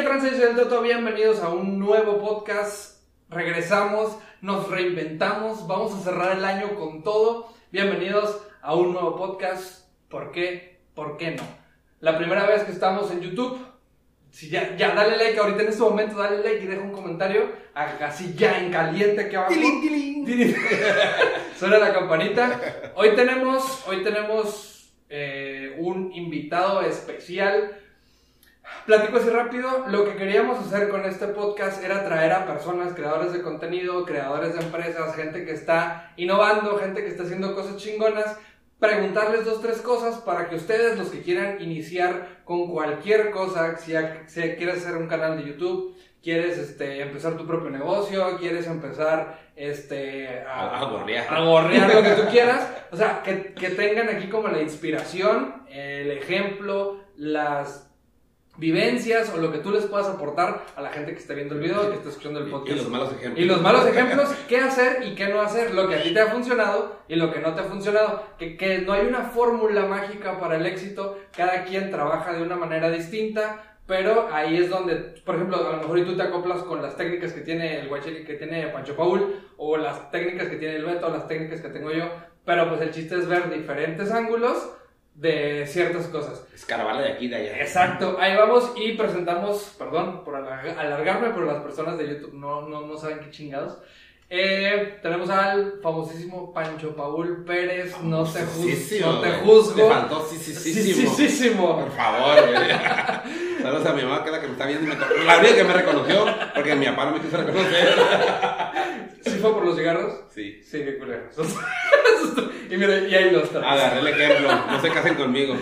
qué tranza, del Toto, bienvenidos a un nuevo podcast. Regresamos, nos reinventamos, vamos a cerrar el año con todo. Bienvenidos a un nuevo podcast. ¿Por qué? ¿Por qué no? La primera vez que estamos en YouTube. Si ya, ya, dale like ahorita en este momento, dale like y deja un comentario. Así ya en caliente aquí abajo. Suena la campanita. Hoy tenemos, hoy tenemos eh, un invitado especial Platico así rápido, lo que queríamos hacer con este podcast era traer a personas, creadores de contenido, creadores de empresas, gente que está innovando, gente que está haciendo cosas chingonas, preguntarles dos, tres cosas para que ustedes, los que quieran iniciar con cualquier cosa, si, quieres hacer un canal de YouTube, quieres este, empezar tu propio negocio, quieres empezar este, a, a, a lo que tú quieras, o sea, que, que tengan aquí como la inspiración, el ejemplo, las vivencias o lo que tú les puedas aportar a la gente que está viendo el video, que está escuchando el podcast. Y, los malos ejemplos. Y los malos ejemplos, qué hacer y qué no hacer, lo que a ti te ha funcionado y lo que no te ha funcionado. Que, que no hay una fórmula mágica para el éxito, cada quien trabaja de una manera distinta. Pero ahí es donde, por ejemplo, a lo mejor y tú te acoplas con las técnicas que tiene el guacheli, que tiene Pancho Paul, o las técnicas que tiene el Beto, o las técnicas que tengo yo. Pero pues el chiste es ver diferentes ángulos de ciertas cosas. Escarabarle de aquí de allá. Exacto, ahí vamos y presentamos, perdón por alargarme, pero las personas de YouTube no, no, no saben qué chingados. Eh, tenemos al famosísimo Pancho Paul Pérez, no te, juzgo, no te juzgo. Te faltó sí, sí, sí, sí, Por favor, Saludos a mi mamá, que es la que me está viendo. Y me... La única que me reconoció, porque mi papá no me quiso reconocer. ¿Sí fue por los cigarros? Sí. Sí, qué culero. y mira, y ahí los traes. Agarré el ejemplo, no se casen conmigo.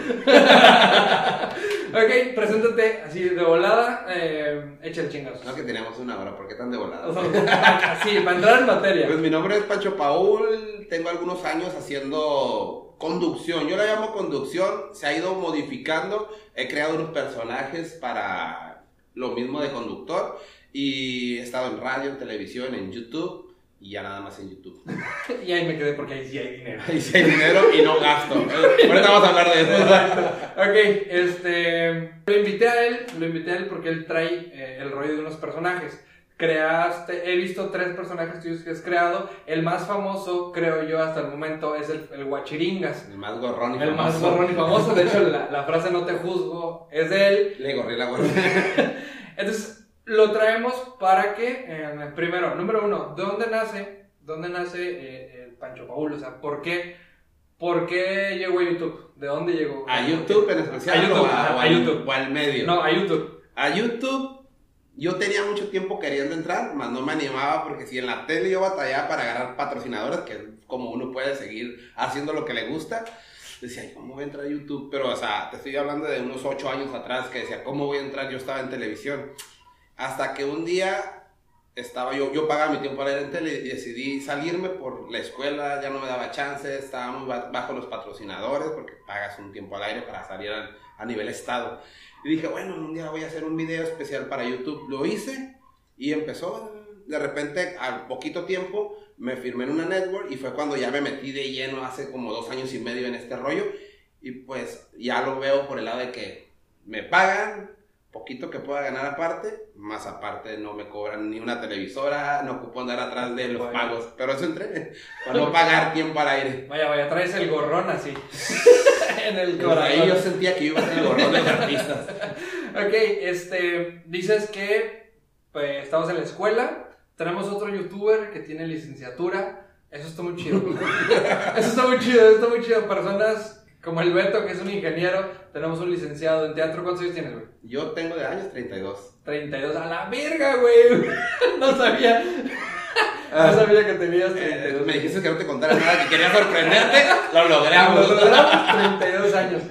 ok, preséntate así de volada, eh, echa el chingazo. No que teníamos una hora, ¿por qué tan de volada? sí, para entrar en materia. Pues mi nombre es Pancho Paul, tengo algunos años haciendo conducción, yo la llamo conducción, se ha ido modificando, he creado unos personajes para lo mismo de conductor y he estado en radio, en televisión, en YouTube y ya nada más en YouTube. y ahí me quedé porque ahí sí hay dinero. Ahí sí hay dinero y no gasto. Ahorita vamos a hablar de eso. ok, este. Lo invité a él, lo invité a él porque él trae eh, el rollo de unos personajes. Creaste, he visto tres personajes tuyos que has creado. El más famoso, creo yo, hasta el momento, es el, el Guachiringas. El más gorrón y el famoso. El más gorrón y famoso. De hecho, la, la, frase no te juzgo es de él. Le gorré la. Entonces, lo traemos para que, eh, primero, número uno, ¿de dónde nace, dónde nace eh, el Pancho Paul? O sea, ¿por qué, ¿por qué llegó a YouTube? ¿De dónde llegó? A YouTube en especial. A YouTube, a, a, YouTube. O al medio. No, a YouTube. A YouTube. Yo tenía mucho tiempo queriendo entrar, más no me animaba porque si en la tele yo batallaba para agarrar patrocinadores, que es como uno puede seguir haciendo lo que le gusta, decía, ¿cómo voy a entrar a YouTube? Pero, o sea, te estoy hablando de unos ocho años atrás que decía, ¿cómo voy a entrar? Yo estaba en televisión. Hasta que un día estaba yo, yo pagaba mi tiempo para ir en tele y decidí salirme por la escuela, ya no me daba chance, estaba muy bajo los patrocinadores porque pagas un tiempo al aire para salir a, nivel estado. Y dije, bueno, un día voy a hacer un video especial para YouTube. Lo hice y empezó. De repente, al poquito tiempo, me firmé en una network y fue cuando ya me metí de lleno hace como dos años y medio en este rollo. Y pues ya lo veo por el lado de que me pagan, poquito que pueda ganar aparte, más aparte no me cobran ni una televisora, no ocupo andar atrás de los pagos, pero eso entré, para no pagar tiempo al aire. Vaya, vaya, traes el gorrón así, en el corazón. Ahí yo sentía que iba a ser el gorrón de los artistas. ok, este, dices que pues, estamos en la escuela, tenemos otro youtuber que tiene licenciatura, eso está muy chido. eso está muy chido, eso está muy chido, personas como el Beto, que es un ingeniero, tenemos un licenciado en teatro. ¿Cuántos años tienes, güey? Yo tengo de años 32. 32, a la verga, güey. no sabía. No sabía que tenías 32. Eh, me dijiste que no te contara nada, que quería sorprenderte. Lo logramos. Lo logramos, 32 años.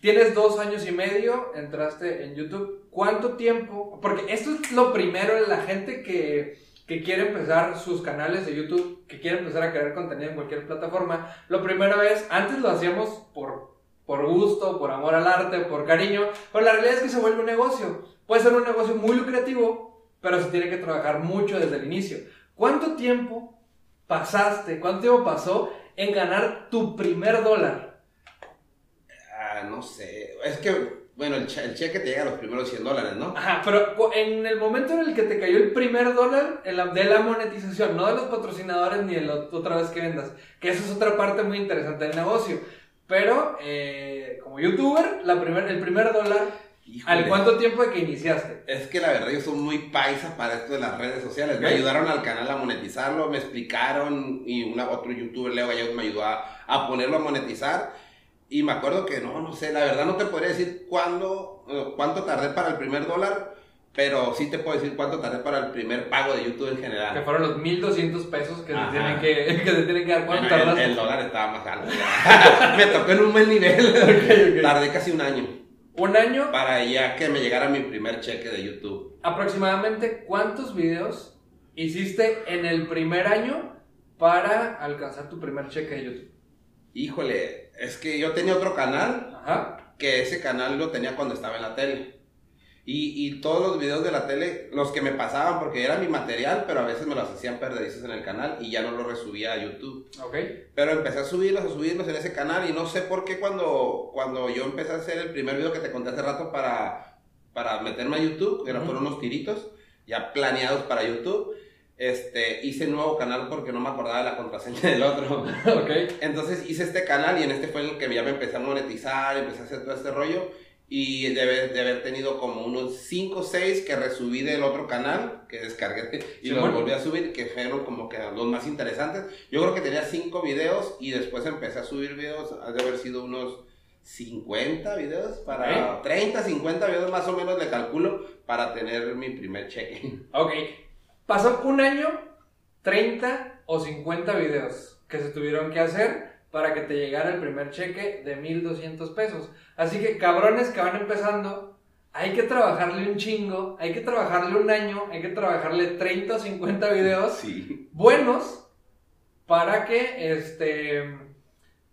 Tienes dos años y medio, entraste en YouTube. ¿Cuánto tiempo? Porque esto es lo primero de la gente que que quiere empezar sus canales de YouTube, que quiere empezar a crear contenido en cualquier plataforma, lo primero es, antes lo hacíamos por, por gusto, por amor al arte, por cariño, pero la realidad es que se vuelve un negocio. Puede ser un negocio muy lucrativo, pero se tiene que trabajar mucho desde el inicio. ¿Cuánto tiempo pasaste, cuánto tiempo pasó en ganar tu primer dólar? Ah, no sé, es que Bueno, el, che- el cheque te llega a los primeros 100 dólares, ¿no? Ajá, pero en el momento en el que te cayó el primer dólar en la- de la monetización, no de los patrocinadores ni de la otra vez que vendas, que esa es otra parte muy interesante del negocio. Pero eh, como youtuber, la primer, el primer dólar, Híjole. ¿al cuánto tiempo de que iniciaste? Es que la verdad yo soy muy paisa para esto de las redes sociales. Me ayudaron al canal a monetizarlo, me explicaron y una, otro youtuber, Leo Gallegos, me ayudó a, a ponerlo a monetizar. Y me acuerdo que no, no sé, la verdad no te podría decir cuándo, cuánto tardé para el primer dólar, pero sí te puedo decir cuánto tardé para el primer pago de YouTube en Que general. fueron los 1200 pesos que Ajá. tienen que, que te tienen que dar. ¿Cuánto Bueno, el, tardaste? el dólar estaba más alto. me tocó en un buen nivel. Tardé casi un año Un año, para ya que me llegara mi primer cheque de YouTube. aproximadamente, ¿cuántos videos hiciste en el primer año para alcanzar tu primer cheque de YouTube? Híjole, es que yo tenía otro canal Ajá. que ese canal lo tenía cuando estaba en la tele. Y, y todos los videos de la tele, los que me pasaban, porque era mi material, pero a veces me los hacían perdedizos en el canal y ya no los resubía a YouTube. Ok. Pero empecé a subirlos, a subirlos en ese canal y no sé por qué cuando, cuando yo empecé a hacer el primer video que te conté hace rato para, para meterme a YouTube, que eran Ujú. fueron unos tiritos ya planeados para YouTube, este, hice un nuevo canal porque no me acordaba de la contraseña del otro. ok. Entonces hice este canal y en este fue el que ya me empecé a monetizar, empecé a hacer todo este rollo y de haber, de haber tenido como unos 5 o 6 que resubí del otro canal que descargué y Sí, los bueno. volví a subir que fueron como que los más interesantes. Yo creo que tenía 5 videos y después empecé a subir videos, ha de haber sido unos 50 videos para 30, 50 videos más o menos le calculo para tener mi primer cheque. Ok. Pasó un año, 30 o 50 videos que se tuvieron que hacer para que te llegara el primer cheque de 1200 pesos. Así que cabrones que van empezando, hay que trabajarle un chingo, hay que trabajarle un año, hay que trabajarle 30 o 50 videos Sí. buenos para que este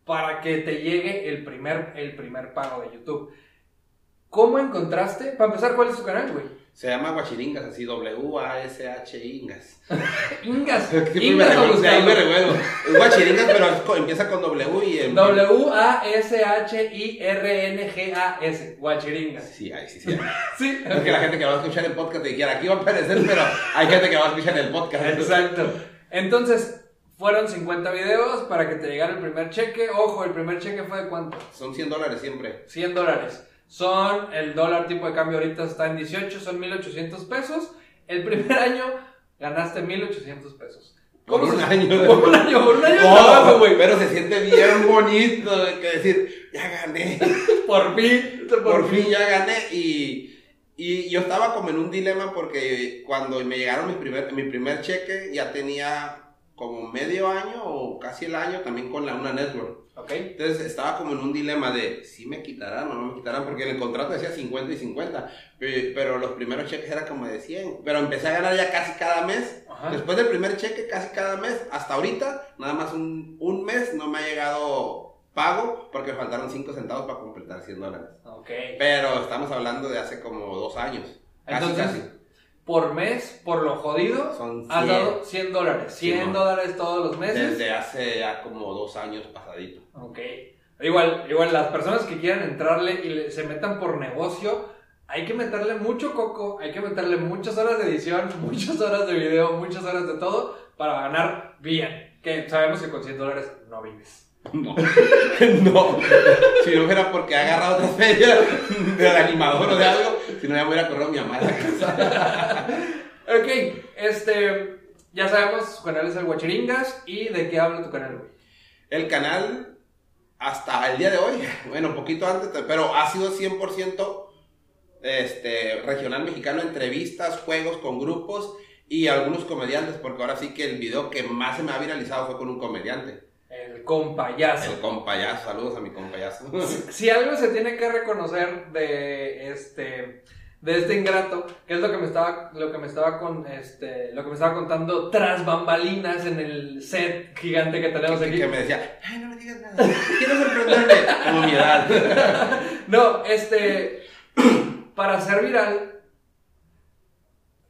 para que te llegue el primer el primer pago de YouTube. ¿Cómo encontraste? Para empezar, ¿cuál es tu canal, güey? Se llama Guachiringas, así W-A-S-H-Ingas. Ingas. Ingas ahí me revuelvo. Es Guachiringas, pero empieza con W y en... W-A-S-H-I-R-N-G-A-S. Guachiringas. Sí, ahí sí, sí. Sí. Es que la gente que va a escuchar el podcast te dijera, aquí va a aparecer, pero hay gente que va a escuchar el podcast. Exacto. Entonces, fueron 50 videos para que te llegara el primer cheque. Ojo, el primer cheque fue de cuánto? Son 100 dólares siempre. 100 dólares. Son, el dólar tipo de cambio ahorita está en 18, son 1800 pesos. El primer año ganaste 1800 pesos. Por ¿Cómo un se- año. Por un año, por un año Oh, güey. pero se siente bien bonito que decir, ya gané. Por fin, por, Por fin ya gané. Y, y yo estaba como en un dilema porque cuando me llegaron mi primer, mi primer cheque ya tenía como medio año o casi el año también con la una network. Ok. Entonces estaba como en un dilema de si me quitarán o no me quitarán, porque en el contrato decía 50 y 50, pe- pero los primeros cheques eran como de 100. Pero empecé a ganar ya casi cada mes. Ajá. Después del primer cheque, casi cada mes, hasta ahorita, nada más un, un mes no me ha llegado pago porque me faltaron 5 centavos para completar 100 dólares. Ok. Pero estamos hablando de hace como dos años. Casi, Entonces, casi. Por mes, por lo jodido, Son has 100. dado 100 dólares. 100 Simón. dólares todos los meses. Desde hace ya como dos años pasadito. Ok. Igual, igual las personas que quieran entrarle y le- se metan por negocio, hay que meterle mucho coco, hay que meterle muchas horas de edición, muchas horas de video, muchas horas de todo para ganar bien. Que sabemos que con 100 dólares no vives. No, no. Si no fuera porque he agarrado otra feria del animador o de algo, si no ya me hubiera corrido mi mamá a la casa. Ok, este, ya sabemos, su canal es el Guachiringas y de qué habla tu canal, güey. El canal, hasta el día de hoy, bueno, un poquito antes, pero ha sido 100% este, regional mexicano, entrevistas, juegos con grupos y algunos comediantes, porque ahora sí que el video que más se me ha viralizado fue con un comediante. El compayazo. El compayazo, saludos a mi compayazo. si algo se tiene que reconocer de este de este ingrato, que es lo que me estaba lo que me estaba con este lo que me estaba contando tras bambalinas en el set gigante que tenemos aquí. que me decía, ay, no me digas nada, quiero sorprenderme, como mi edad. No, este para ser viral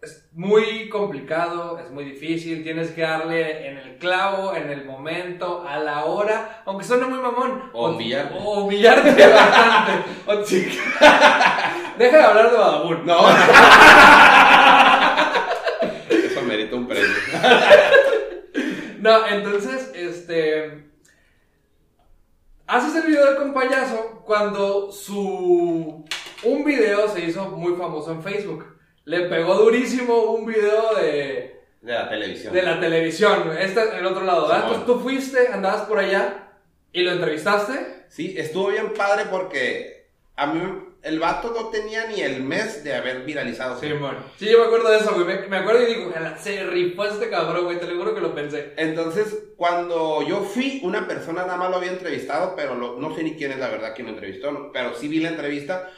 es muy complicado, es muy difícil, tienes que darle en el clavo, en el momento, a la hora, aunque suene muy mamón. O humillarte. O humillarte bastante. O. Deja de hablar de vagabundo. No. Eso merita un premio. No, entonces, este. Haces el video del compayazo cuando su. Un video se hizo muy famoso en Facebook. Le pegó durísimo un video de. De la televisión. De la televisión. Este es el otro lado, ¿verdad? Entonces tú fuiste, andabas por allá y lo entrevistaste. Sí, estuvo bien padre porque a mí el vato no tenía ni el mes de haber viralizado. Sí, bueno. Sí, yo me acuerdo de eso, güey. Me, me acuerdo y digo, "Ojalá se rifó este cabrón, güey. Te lo juro que lo pensé. Entonces, cuando yo fui, una persona nada más lo había entrevistado, pero lo- no sé ni quién es la verdad quien lo entrevistó, pero sí vi la entrevista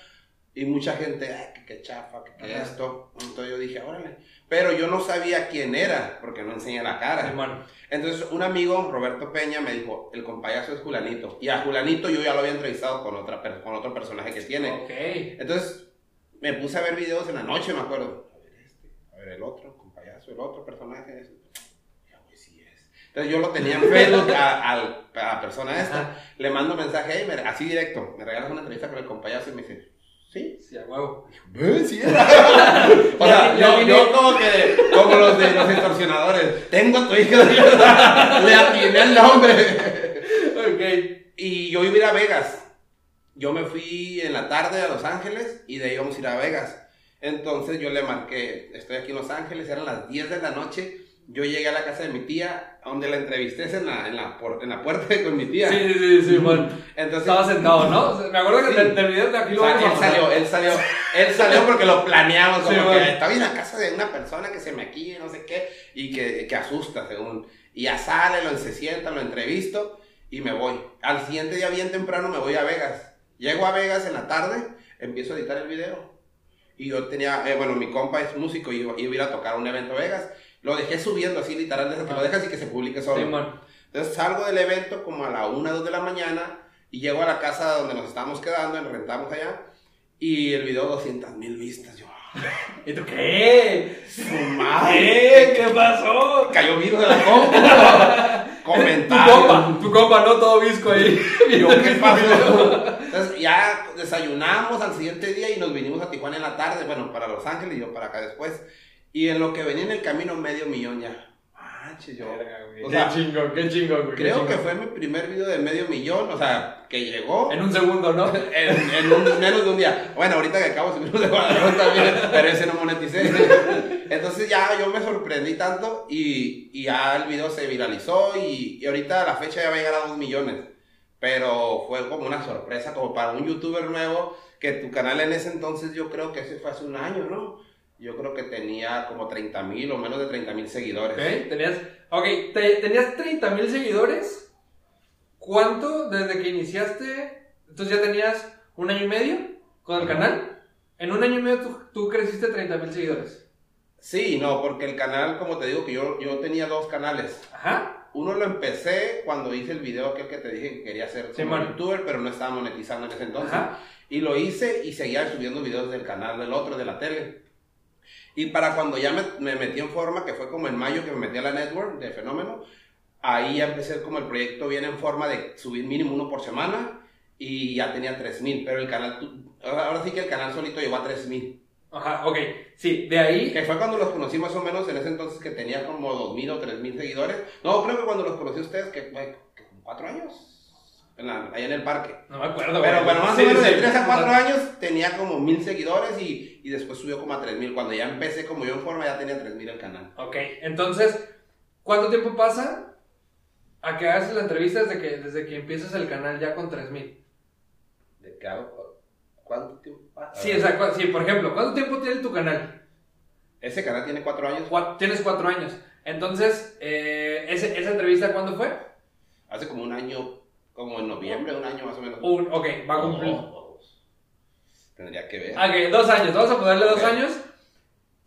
y mucha gente, ay, que qué chafa, que qué Ajá. esto. Entonces yo dije, órale. Pero yo no sabía quién era, porque no enseña la cara. Sí. Entonces, un amigo, Roberto Peña, me dijo, el compayazo es Julanito. Y a Julanito yo ya lo había entrevistado con, otra, con otro personaje que tiene. Ok. Entonces, me puse a ver videos en la noche, me acuerdo. A ver este, a ver el otro, con payaso, el otro personaje. ese. Ya, güey, sí es. Entonces, yo lo tenía en Facebook a, al- a la persona esta. Ajá. Le mando un mensaje, "Hey, me- así directo. Me regalas una entrevista con el compayazo y me dice, ¿sí? Sí, a huevo. ¿Ve? Sí era. o sea, yo, yo como que, como los de los extorsionadores. Tengo a tu hija. Le atiné el nombre. Ok. Y yo iba a ir a Vegas. Yo me fui en la tarde a Los Ángeles y de ahí íbamos a ir a Vegas. Entonces yo le marqué, estoy aquí en Los Ángeles, eran las 10 de la noche. Yo llegué a la casa de mi tía, donde la entrevisté es en la, en la, por- en la puerta con mi tía. Sí, sí, sí, sí, bueno. Entonces, Estaba sentado, ¿no? Me acuerdo que Sí. del, del video de aquí lo o sea, él salió, él salió, él salió porque lo planeamos, como Sí, que bueno. estaba en la casa de una persona que se me maquilla, no sé qué, y que, que asusta, según. Y ya sale, lo se sienta, lo entrevisto y me voy. Al siguiente día, bien temprano, me voy a Vegas. Llego a Vegas en la tarde, empiezo a editar el video. Y yo tenía, eh, bueno, mi compa es músico y iba, iba a ir a tocar a un evento a Vegas. Lo dejé subiendo así, literal, desde que lo dejas y que se publique solo. Sí, bueno. Entonces salgo del evento como a la 1, 2 de la mañana y llego a la casa donde nos estábamos quedando, nos rentamos allá y el video 200 mil vistas. Yo, ¿Y tú qué? ¡su madre! ¿Qué? ¿Qué pasó? Cayó virus de la compu. Tu Comentarios. compa, tu compa, no todo visco ahí. Yo, ¿qué pasó? Entonces ya desayunamos al siguiente día y nos vinimos a Tijuana en la tarde, bueno, para Los Ángeles y yo para acá después. Y en lo que venía en el camino, medio millón ya. Manches, yo. O sea, qué chingón, qué chingón, güey. Creo que fue mi primer video de medio millón, o sea, que llegó. En un segundo, ¿no? En, en un- menos de un día. Bueno, ahorita que acabo de subir de Guadalajara también, pero ese no moneticé. Entonces ya yo me sorprendí tanto y, y ya el video se viralizó y, y ahorita a la fecha ya va a llegar a 2 millones. Pero fue como una sorpresa, como para un youtuber nuevo, que tu canal en ese entonces yo creo que ese fue hace un año, ¿no? Yo creo que tenía como 30 mil o menos de 30 mil seguidores. Ok, tenías, ok, te- tenías 30 mil seguidores. ¿Cuánto desde que iniciaste? Entonces ya tenías un año y medio con el canal. En un año y medio tú, tú creciste 30 mil seguidores. Sí, no, porque el canal, como te digo, que yo, yo tenía dos canales. Ajá. Uno lo empecé cuando hice el video aquel que te dije que quería ser Sí, como youtuber, pero no estaba monetizando en ese entonces. Ajá. Y lo hice y seguía subiendo videos del canal del otro, de la tele. Y para cuando ya me, me metí en forma, que fue como en mayo que me metí a la network de Fenómeno, ahí ya empecé como el proyecto viene en forma de subir mínimo uno por semana y ya tenía 3000, pero el canal, ahora sí que el canal solito llegó a 3000. Ajá, ok. Sí, de ahí. Que fue cuando los conocí más o menos en ese entonces que tenía como 2000 o 3000 seguidores. No, creo que cuando los conocí a ustedes, que fue cuatro años, en la- allá en el parque. No me acuerdo, Pero bueno, más o menos de 3 a 4 años tenía como 1000 seguidores y, y después subió como a 3000. Cuando ya empecé como yo en forma ya tenía 3000 el canal. Ok, entonces, ¿cuánto tiempo pasa a que hagas la entrevista desde que, desde que empiezas el canal ya con 3000? ¿De qué hago? ¿Cuánto tiempo pasa? Sí, o sea, cu- sí, por ejemplo, ¿cuánto tiempo tiene tu canal? Ese canal tiene 4 años. Cua- Tienes cuatro años. Entonces, eh, ese- ¿esa entrevista cuándo fue? Hace como un año, como en noviembre, un año más o menos. Un, ok, va a cumplir. Oh, Tendría que ver. Ok, dos años, vamos a ponerle dos años.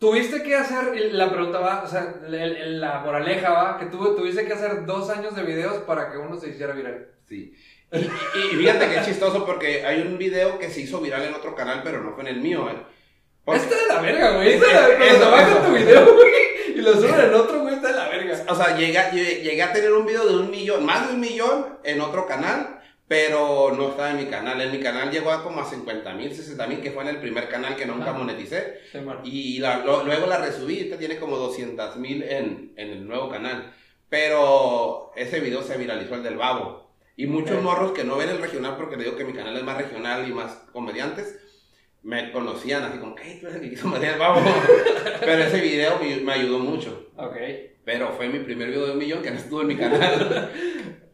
Tuviste que hacer, la pregunta va, o sea, la moraleja va, que tuviste que hacer dos años de videos para que uno se hiciera viral. Sí. Y, y- y fíjate que es chistoso porque hay un video que se hizo viral en otro canal, pero no fue en el mío, ¿eh? Porque- Está de la verga, güey. Es- Está de la verga. Cuando bajan tu video, güey, y lo suben en otro, güey, está de la verga. O sea, llegué, a- llegué a tener un video de un millón, más de un millón en otro canal, pero no estaba en mi canal. En mi canal llegó a como a 50 mil, 60 mil, que fue en el primer canal que nunca moneticé. Sí. Y la- lo- luego la resubí, ahorita tiene como 200 mil en, en el nuevo canal. Pero ese video se viralizó el del babo. Y muchos Ok. morros que no ven el regional, porque le digo que mi canal es más regional y más comediantes, me conocían así como, ¿qué? Tú eres el que quiso al babo. Pero ese video me, me ayudó mucho. Ok. Pero fue mi primer video de un millón que no estuvo en mi canal.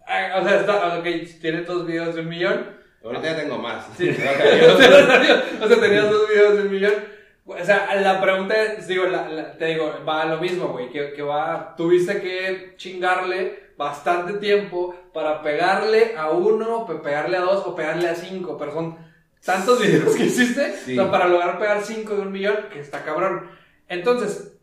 Ah, o sea, está, ok, tienes dos videos de un millón. Ahorita ya tengo más. Sí. O sea, tenías dos videos de un millón. O sea, la pregunta es, digo, la- la- te digo, va a lo mismo, güey, que, que va, tuviste que chingarle bastante tiempo para pegarle a uno, pe- pegarle a dos o pegarle a cinco, pero son tantos videos que hiciste Sí. o sea, para lograr pegar cinco de un millón, que está cabrón. Entonces,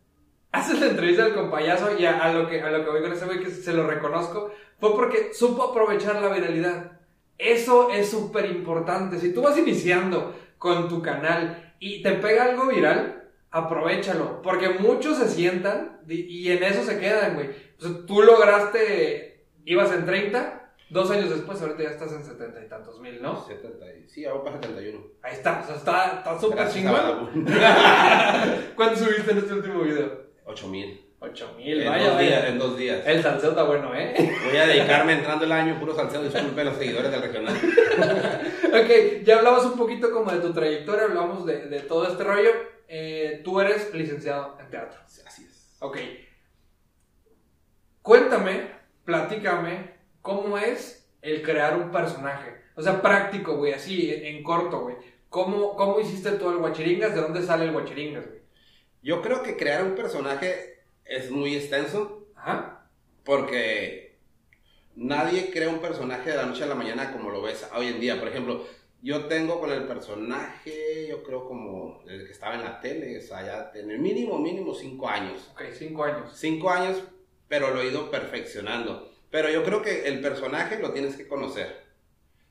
haces la entrevista del compayazo y a, a lo que, a lo que voy con ese güey que se lo reconozco, fue porque supo aprovechar la viralidad. Eso es súper importante. Si tú vas iniciando con tu canal y te pega algo viral, aprovechalo. Porque muchos se sientan y en eso se quedan, güey. O sea, tú lograste, ibas en 30, dos años después, ahorita ya estás en 70 y tantos mil, ¿no? 70 y- sí, ahora para 71. Ahí está, o sea, está súper chingón. ¿Cuánto subiste en este último video? 8 mil. 8 mil, En, vaya, dos días, en dos días. El salseo está bueno, ¿eh? Voy a dedicarme entrando el año puro salseo. Disculpen los seguidores del regional. Ok, ya hablabas un poquito como de tu trayectoria, hablamos de, de todo este rollo. Eh, tú eres licenciado en teatro. Así es. Ok. Cuéntame, platícame, ¿cómo es el crear un personaje? O sea, práctico, güey, así, en, en corto, güey. ¿Cómo, ¿Cómo hiciste tú el guachiringas? ¿De dónde sale el guachiringas, güey? Yo creo que crear un personaje es muy extenso Ajá. porque nadie crea un personaje de la noche a la mañana como lo ves hoy en día. Por ejemplo, yo tengo con el personaje, yo creo como desde que estaba en la tele, o sea, ya en el mínimo, mínimo cinco años. Ok, cinco años. Cinco años, pero lo he ido perfeccionando. Pero yo creo que el personaje lo tienes que conocer.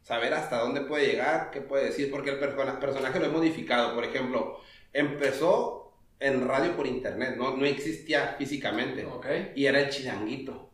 Saber hasta dónde puede llegar, qué puede decir, porque el persona- personaje lo he modificado. Por ejemplo, empezó en radio por internet, no, no existía físicamente. Y era el chilanguito.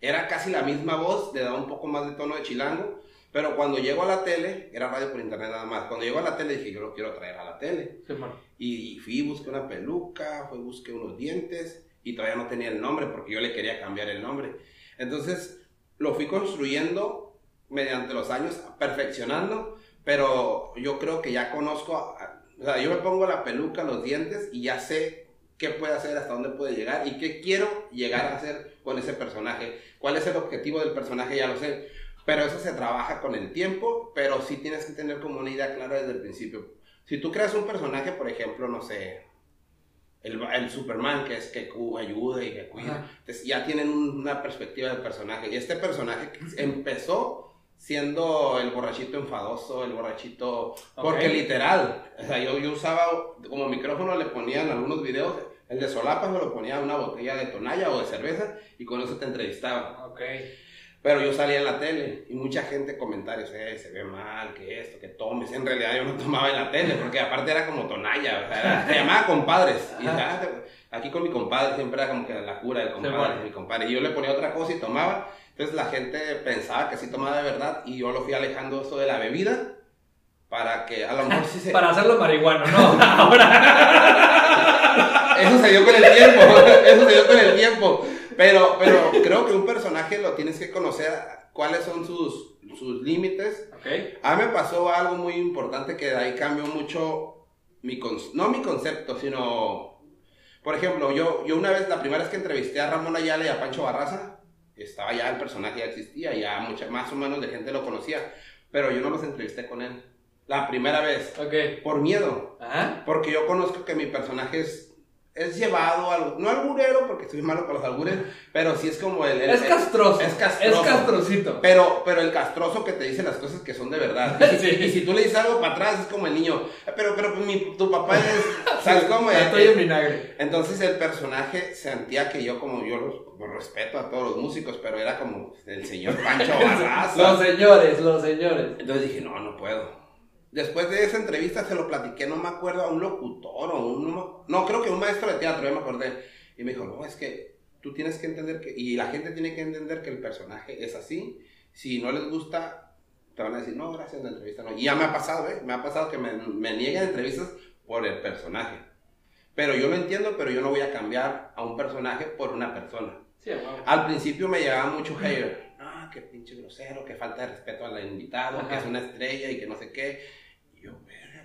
Era casi la misma voz, le daba un poco más de tono de chilango. Pero cuando llego a la tele, era radio por internet nada más. Cuando llego a la tele dije, yo lo quiero traer a la tele. Sí, man. Y fui, busqué una peluca, fui, busqué unos dientes y todavía no tenía el nombre porque yo le quería cambiar el nombre. Entonces lo fui construyendo mediante los años, perfeccionando, pero yo creo que ya conozco, o sea, yo me pongo la peluca, los dientes y ya sé qué puede hacer, hasta dónde puede llegar y qué quiero llegar a hacer con ese personaje. ¿Cuál es el objetivo del personaje? Ya lo sé. Pero eso se trabaja con el tiempo, pero sí tienes que tener como una idea clara desde el principio. Si tú creas un personaje, por ejemplo, no sé, el, el Superman, que es que ayuda y que cuida, Ajá. entonces ya tienen un- una perspectiva del personaje. Y este personaje empezó siendo el borrachito enfadoso, el borrachito, porque literal, o sea, yo, yo usaba como micrófono, le ponía en algunos videos, el de Solapas me lo ponía una botella de tonalla o de cerveza y con eso te entrevistaba. Ok. Pero yo salía en la tele y mucha gente comentarios, eh, se ve mal, que esto, que tomes. En realidad yo no tomaba en la tele, porque aparte era como tonalla, o sea, era- se llamaba compadres. Y te- aquí con mi compadre siempre era como que la cura del compadre, bueno. mi compadre. Y yo le ponía otra cosa y tomaba. Entonces la gente pensaba que sí tomaba de verdad y yo lo fui alejando eso de la bebida para que a lo mejor sí se... Para hacerlo marihuano, ¿no? Ahora. Eso se dio con el tiempo, eso se dio con el tiempo. Pero, pero creo que un personaje lo tienes que conocer cuáles son sus, sus límites. Ok. A mí me pasó algo muy importante que de ahí cambió mucho mi, con- no mi concepto, sino, por ejemplo, yo, yo una vez, la primera vez que entrevisté a Ramón Ayala y a Pancho Barraza, estaba ya el personaje, ya existía, ya mucha, más o menos de gente lo conocía, pero yo no los entrevisté con él. La primera vez, Ok. por miedo. Ajá. Porque yo conozco que mi personaje es, es llevado, al, no alburero, porque soy malo con los albures, pero sí es como el... el- Es castroso. Es castroso. Es castrocito. Pero, pero el castroso que te dice las cosas que son de verdad. Y, si- Sí. y si tú le dices algo para atrás, es como el niño, "Eh, pero, pero pues, mi- tu papá es... ¿Sabes cómo? Ya estoy en vinagre. Entonces el personaje sentía que yo, como yo los, los respeto a todos los músicos, pero era como el señor Pancho Barraza. Los señores, los señores. Entonces dije, no, no puedo. Después de esa entrevista se lo platiqué, no me acuerdo, a un locutor o un... No, creo que un maestro de teatro, ya me acordé. Y me dijo, no, es que tú tienes que entender que... Y la gente tiene que entender que el personaje es así. Si no les gusta, te van a decir, no, gracias, la entrevista no. Y ya me ha pasado, ¿eh? Me ha pasado que me, me niegan entrevistas por el personaje. Pero yo lo entiendo, pero yo no voy a cambiar a un personaje por una persona. Sí, bueno. Al principio me llegaba mucho hater. Ah, qué pinche grosero, que falta de respeto al invitado, que Ajá. es una estrella y que no sé qué.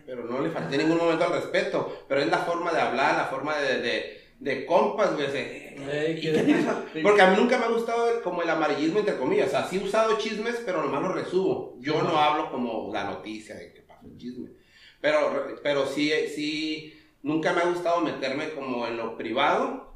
Y yo, "Verga, pero no le falté en ningún momento al respeto. Pero es la forma de hablar, la forma de, de, de compas, güey. de- Ey, ¿y qué- qué pasa? Porque a mí nunca me ha gustado el- como el amarillismo, entre comillas. O sea, sí he usado chismes, pero nomás lo resubo. Yo no hablo como la noticia de que pasó el chisme. Pero, pero sí, sí, nunca me ha gustado meterme como en lo privado.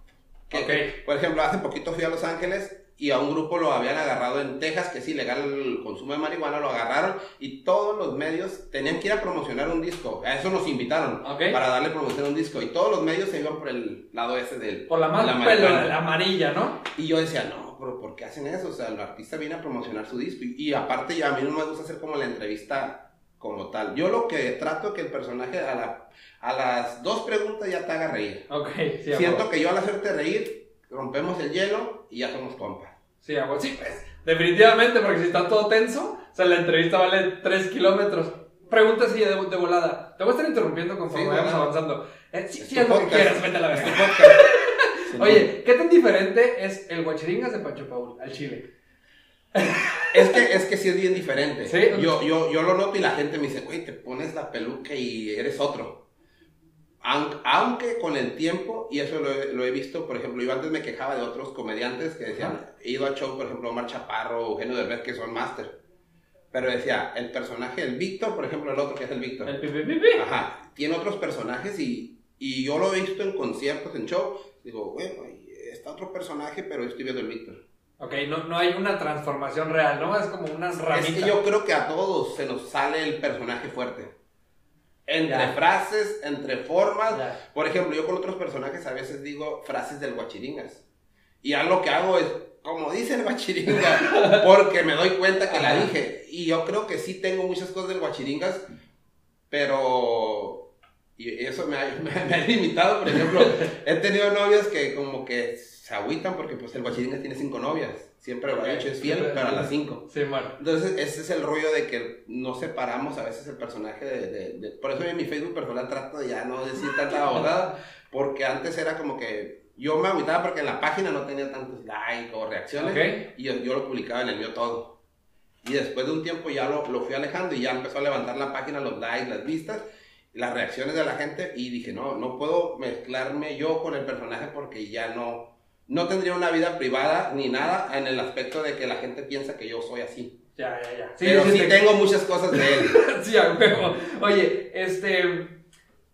Que, Ok. Por ejemplo, hace poquito fui a Los Ángeles y a un grupo lo habían agarrado en Texas, que es ilegal el consumo de marihuana, lo agarraron y todos los medios tenían que ir a promocionar un disco. A eso nos invitaron, Ok. para darle promoción a un disco. Y todos los medios se iban por el lado ese del... Por la más marihuana. la amarilla, ¿no? Y yo decía, no, pero ¿por qué hacen eso? O sea, el artista viene a promocionar su disco. Y, y aparte, a mí no me gusta hacer como la entrevista como tal. Yo lo que trato es que el personaje a, la- a las dos preguntas ya te haga reír. Ok, sí, Siento que yo al hacerte reír, rompemos el hielo y ya somos compas. Sí, a huevo. Sí, pues, definitivamente, porque si está todo tenso, o sea, la entrevista vale 3 kilómetros. Pregunta así de, de volada. Te voy a estar interrumpiendo conforme Sí, vayamos avanzando. Eh, sí, Es sí, haz lo que quieras, vete a la Es podcast. Oye, ¿qué tan diferente es el guachiringas de Pancho Paul al chile? Es que, es que sí es bien diferente. ¿Sí? Yo, yo, yo lo noto y la gente me dice, güey, te pones la peluca y eres otro. Aunque, con el tiempo, y eso lo he, lo he visto, por ejemplo, yo antes me quejaba de otros comediantes que decían, he ido a show, por ejemplo, Omar Chaparro, Eugenio Derbez, que son máster. Pero decía, el personaje, el Víctor, por ejemplo, el otro que es el Víctor. El pipi pipi. Ajá, tiene otros personajes y, y yo lo he visto en conciertos, en show. Digo, bueno, está otro personaje, pero yo estoy viendo el Víctor. Ok, no, no hay una transformación real, ¿no? Es como una ramita. Es que yo creo que a todos se nos sale el personaje fuerte. Entre Ya. frases, entre formas. Ya. Por ejemplo, yo con otros personajes a veces digo frases del guachiringas. Y algo que hago es, como dice el guachiringa, porque me doy cuenta que la dije. Y yo creo que sí tengo muchas cosas del guachiringas, pero... Y eso me ha, me, me ha limitado, por ejemplo, he tenido novias que como que se agüitan porque pues el guachiringas tiene cinco novias. Siempre lo ha hecho, es fiel, pero a las cinco. Sí, bueno. Entonces, ese es el rollo de que no separamos a veces el personaje de... de- de- Por eso en mi Facebook personal trato de ya no decir tanta abogada, porque antes era como que yo me agüitaba porque en la página no tenía tantos likes o reacciones, Ok. y yo, yo lo publicaba en el mío todo. Y después de un tiempo ya lo, lo fui alejando y ya empezó a levantar la página, los likes, las vistas, las reacciones de la gente, y dije, no, no puedo mezclarme yo con el personaje porque ya no... No tendría una vida privada ni nada en el aspecto de que la gente piensa que yo soy así. Ya, ya, ya. Pero sí, te- tengo muchas cosas de él. Sí, a huevo. Oye, este,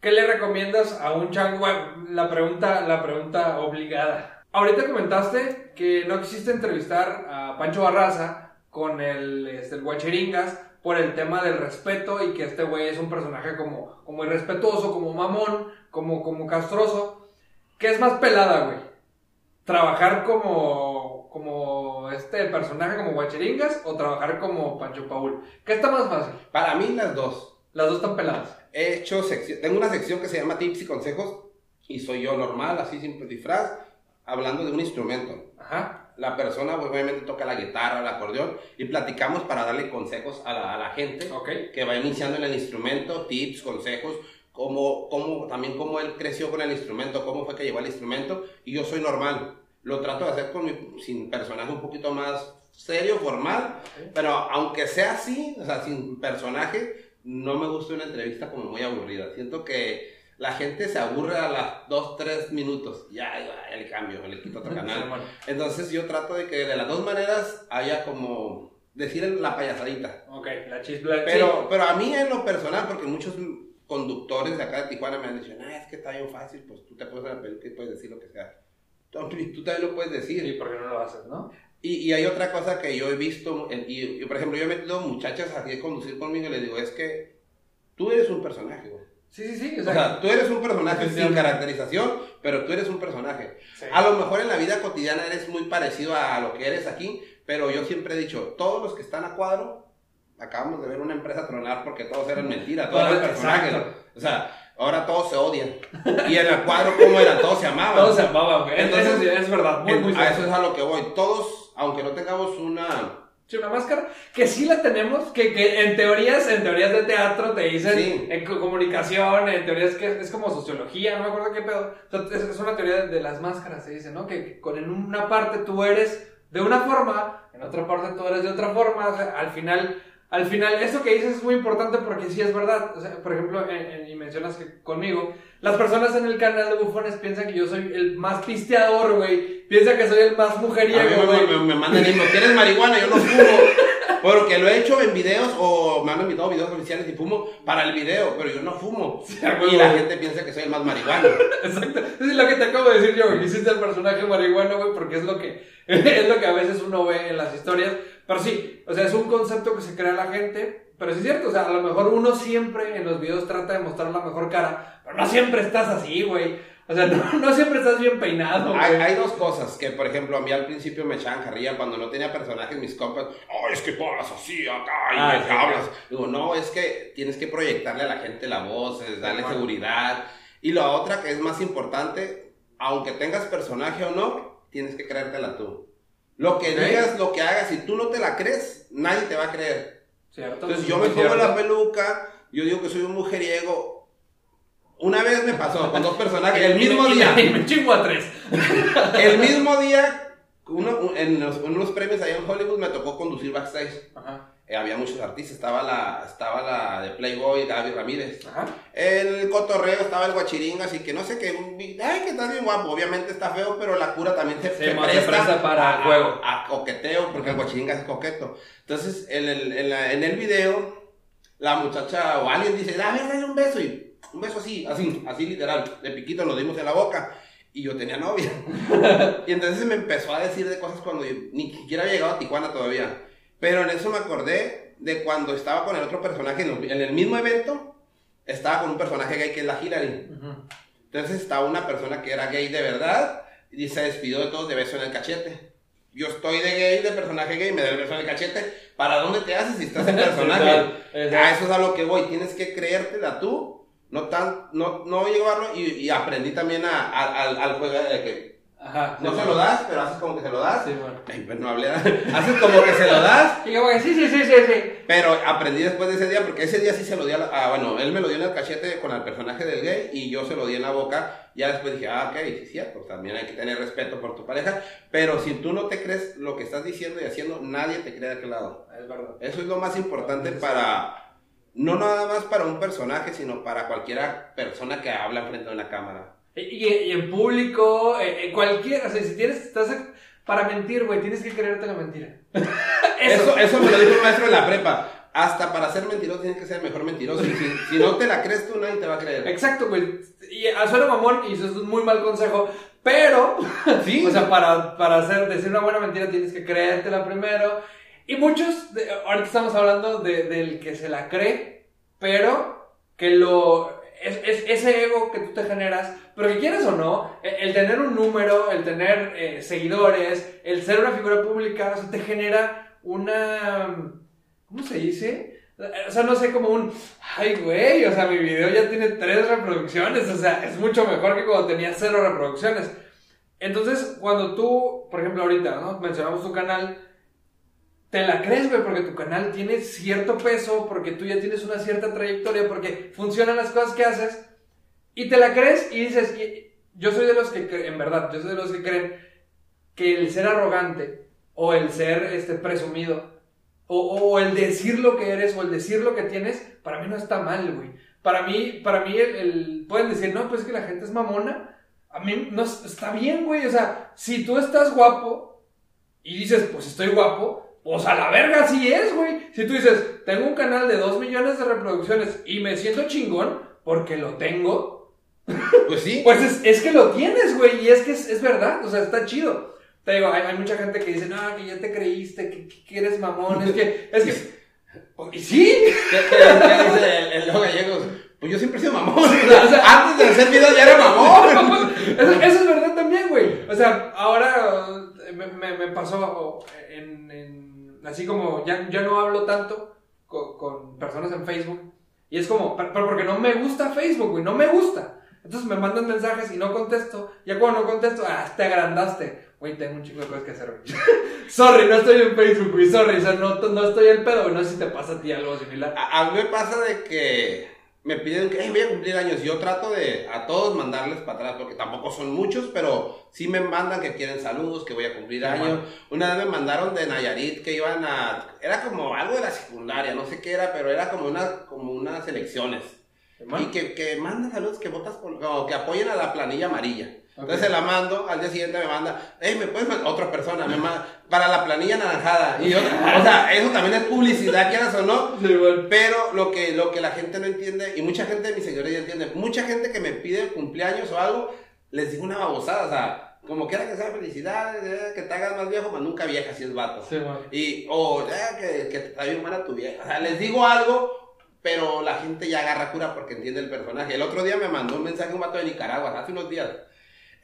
¿qué le recomiendas a un chango? La pregunta, la pregunta obligada. Ahorita comentaste que no quisiste entrevistar a Pancho Barraza con el, este, el Guacheringas por el tema del respeto y que este güey es un personaje como, como irrespetuoso, como mamón, como, como castroso. ¿Qué es más pelada, güey? ¿Trabajar como, como este personaje como Guacheringas o trabajar como Pancho Paul? ¿Qué está más fácil? Para mí las dos. Las dos están peladas. He hecho sección, tengo una sección que se llama tips y consejos y soy yo normal, así sin disfraz, hablando de un instrumento. Ajá. La persona pues, obviamente toca la guitarra, el acordeón y platicamos para darle consejos a la, a la gente Ok. que va iniciando en el instrumento, tips, consejos, cómo, cómo, también cómo él creció con el instrumento, cómo fue que llegó al instrumento y yo soy normal. Lo trato de hacer con mi, sin personaje un poquito más serio, formal, pero aunque sea así, o sea, sin personaje, no me gusta una entrevista como muy aburrida. Siento que la gente se aburre a las 2, 3 minutos. Ya, ya, le cambio, le quito otro canal. Entonces yo trato de que de las dos maneras haya como decir la payasadita. Ok, la chispa. Pero, pero a mí en lo personal, porque muchos conductores de acá de Tijuana me han dicho, ah, es que está bien fácil, pues tú te pones la peluca y puedes decir lo que sea. Tú, tú también lo puedes decir. Sí, porque no lo haces, ¿no? Y, y hay otra cosa que yo he visto, y, y, por ejemplo, yo he metido muchachas aquí a conducir conmigo y les digo, es que tú eres un personaje, güey. Sí, sí, sí. O sea, tú eres un personaje sin caracterización, pero tú eres un personaje. sí. A lo mejor en la vida cotidiana eres muy parecido a lo que eres aquí, pero yo siempre he dicho, todos los que están a cuadro acabamos de ver una empresa tronar porque todos eran mentiras, todos eran Exacto. personajes. O sea, ahora todos se odian. Y en el cuadro, ¿cómo era? Todos se amaban. Todos se amaban, güey. Entonces, Eso sí, es verdad, muy, muy a eso es a lo que voy. Todos, aunque no tengamos una... Sí, una máscara que sí la tenemos, que, que en teorías, en teorías de teatro te dicen, Sí. en co- comunicación, en teorías que es como sociología, no me acuerdo qué pedo. O sea, es, es una teoría de, de las máscaras, se dice, ¿no? Que, que con en una parte tú eres de una forma, en otra parte tú eres de otra forma, o sea, al final, al final, esto que dices es muy importante porque sí es verdad. O sea, por ejemplo, en- en- y mencionas que conmigo, las personas en el canal de bufones piensan que yo soy el más pisteador, güey. Piensan que soy el más mujeriego, me, güey. me, me mandan email, ¿quieres marihuana? Yo no fumo. Porque lo he hecho en videos o me han invitado a videos oficiales y fumo para el video, pero yo no fumo. huevo, y la gente piensa que soy el más marihuana. Exacto. Es lo que te acabo de decir yo, güey. Hiciste el personaje marihuana, güey, porque es lo que es lo que a veces uno ve en las historias. Pero sí, o sea, es un concepto que se crea la gente. Pero sí es cierto, o sea, a lo mejor uno siempre en los videos trata de mostrar la mejor cara, pero no siempre estás así, güey. O sea, no, no siempre estás bien peinado. Hay, hay dos cosas que, por ejemplo, a mí al principio me echaban carrilla cuando no tenía personajes, mis compas, ay, es que tú hablas así acá y Ah, me sí, hablas. Digo, no, es que tienes que proyectarle a la gente la voz, es darle Bueno. seguridad. Y la otra que es más importante, aunque tengas personaje o no, tienes que creértela tú. Lo que digas, lo que hagas, si tú no te la crees, nadie te va a creer. ¿Cierto? Entonces yo me pongo cierto. la peluca, yo digo que soy un mujeriego. Una vez me pasó con dos personajes, el mismo día. Y me chingo a tres. El mismo día, uno- en, los, en unos premios allá en Hollywood me tocó conducir backstage. Ajá. Eh, había muchos artistas, estaba la, estaba la de Playboy, Gaby Ramírez. Ajá. El cotorreo estaba el guachirín, así que no sé qué, ay, que estás bien guapo. Obviamente está feo, pero la cura también se, Sí, se mo- se presta para a, juego. A, a coqueteo, porque el guachirín es coqueto. Entonces, en el, en, la- en el video, la muchacha o alguien dice, ver, dale un beso. Y un beso así, así, así literal, de piquito nos dimos en la boca. Y yo tenía novia. y entonces me empezó a decir de cosas cuando yo ni siquiera había llegado a Tijuana todavía. Pero en eso me acordé de cuando estaba con el otro personaje en el- mismo evento. Estaba con un personaje gay que es la Hillary. Ujú. Entonces estaba una persona que era gay de verdad y se despidió de todos de beso en el cachete. Yo estoy de gay, de personaje gay, me da el beso en el cachete. ¿Para dónde te haces si estás en personaje? A eso es a lo que voy. Tienes que creértela tú. No, tan, no, no llevarlo y, y aprendí también a, a- al, al juego de que Ajá. no se lo das, pero haces como que se lo das. Sí, bueno. Ay, pues no hablé. haces como que se lo das, Y yo, sí, sí, sí, sí, sí. pero aprendí después de ese día, porque ese día sí se lo di a la, ah, bueno, él me lo dio en el cachete con el personaje del gay y yo se lo di en la boca. Ya después dije, ah, ok, sí, cierto, también hay que tener respeto por tu pareja, pero si tú no te crees lo que estás diciendo y haciendo, nadie te cree de aquel lado. Es verdad. Eso es lo más importante para, no nada más para un personaje, sino para cualquiera persona que habla frente a una cámara. Y, en público, eh, en cualquier, o sea, si tienes, estás a- para mentir, güey, tienes que creerte la mentira. Eso, eso me lo dijo un maestro en la prepa. Hasta para ser mentiroso tienes que ser el mejor mentiroso. Si, si no te la crees tú, nadie te va a creer. Exacto, güey. Y a suena mamón, y eso es un muy mal consejo, pero, Sí. o sea, para, para hacer, decir una buena mentira tienes que creértela primero. Y muchos, de- ahorita estamos hablando de- del que se la cree, pero que lo, es, es- ese ego que tú te generas, pero que quieras o no, el, el tener un número, el tener eh, seguidores, el ser una figura pública, o sea, te genera una, ¿cómo se dice? O sea, no sé, como un, ay, güey, o sea, mi video ya tiene tres reproducciones, o sea, es mucho mejor que cuando tenía cero reproducciones. Entonces, cuando tú, por ejemplo, ahorita, ¿no? Mencionamos tu canal, te la crees, güey, porque tu canal tiene cierto peso, porque tú ya tienes una cierta trayectoria, porque funcionan las cosas que haces, y te la crees y dices, y- yo soy de los que, en verdad, yo soy de los que creen que el ser arrogante o el ser este, presumido o, el decir lo que eres o el decir lo que tienes, para mí no está mal, güey. Para mí, para mí el, el- pueden decir, no, pues es que la gente es mamona. A mí no es- está bien, güey. O sea, si tú estás guapo y dices, pues estoy guapo, pues a la verga así es, güey. Si tú dices, tengo un canal de 2 millones de reproducciones y me siento chingón porque lo tengo, Pues sí. pues es, es que lo tienes, güey, y es que es, es verdad, o sea, está chido. Te digo, hay, hay mucha gente que dice, no, que ya te creíste, que, eres mamón, es que, es que, y sí, ¿Qué, qué- qué dice el, el Leo Gallegos? Pues yo siempre he sido mamón. O sea, antes de hacer videos ya era mamón. eso, eso es verdad también, güey. O sea, ahora eh, me, me- me pasó en, en- así como ya, ya no hablo tanto con, personas en Facebook. Y es como, pero porque no me gusta Facebook, güey, no me gusta. Entonces me mandan mensajes y no contesto. Ya cuando no contesto, ah, te agrandaste. Güey, tengo un chingo de cosas que hacer, sorry, no estoy en Facebook, güey, sorry. O sea, no, no estoy el pedo. No sé si te pasa a ti algo similar. A mí me pasa de que me piden que "Hey, voy a cumplir años. Yo trato de a todos mandarles para atrás, porque tampoco son muchos, pero sí me mandan que quieren saludos, que voy a cumplir Sí, años. bueno. Una vez me mandaron de Nayarit que iban a. Era como algo de la secundaria, no sé qué era, pero era como, una, como unas elecciones. Y que, que mandan saludos, que votas por, que apoyen a la planilla amarilla. Entonces Ok. se la mando, al día siguiente me manda, hey, ¿me puedes mandar? Otra persona me manda, para la planilla naranjada. Y otra, o sea, eso también es publicidad, quieras o no. Sí, bueno. Pero lo que, lo que la gente no entiende, y mucha gente de mi señores ya entiende, mucha gente que me pide cumpleaños o algo, les digo una babosada, o sea, como quiera que sea felicidades, eh, que te hagas más viejo, más nunca vieja si es vato. Sí, bueno. Y, o eh, que, que te está bien mala tu vieja. O sea, les digo algo, pero la gente ya agarra cura porque entiende el personaje. El otro día me mandó un mensaje un vato de Nicaragua, hace unos días.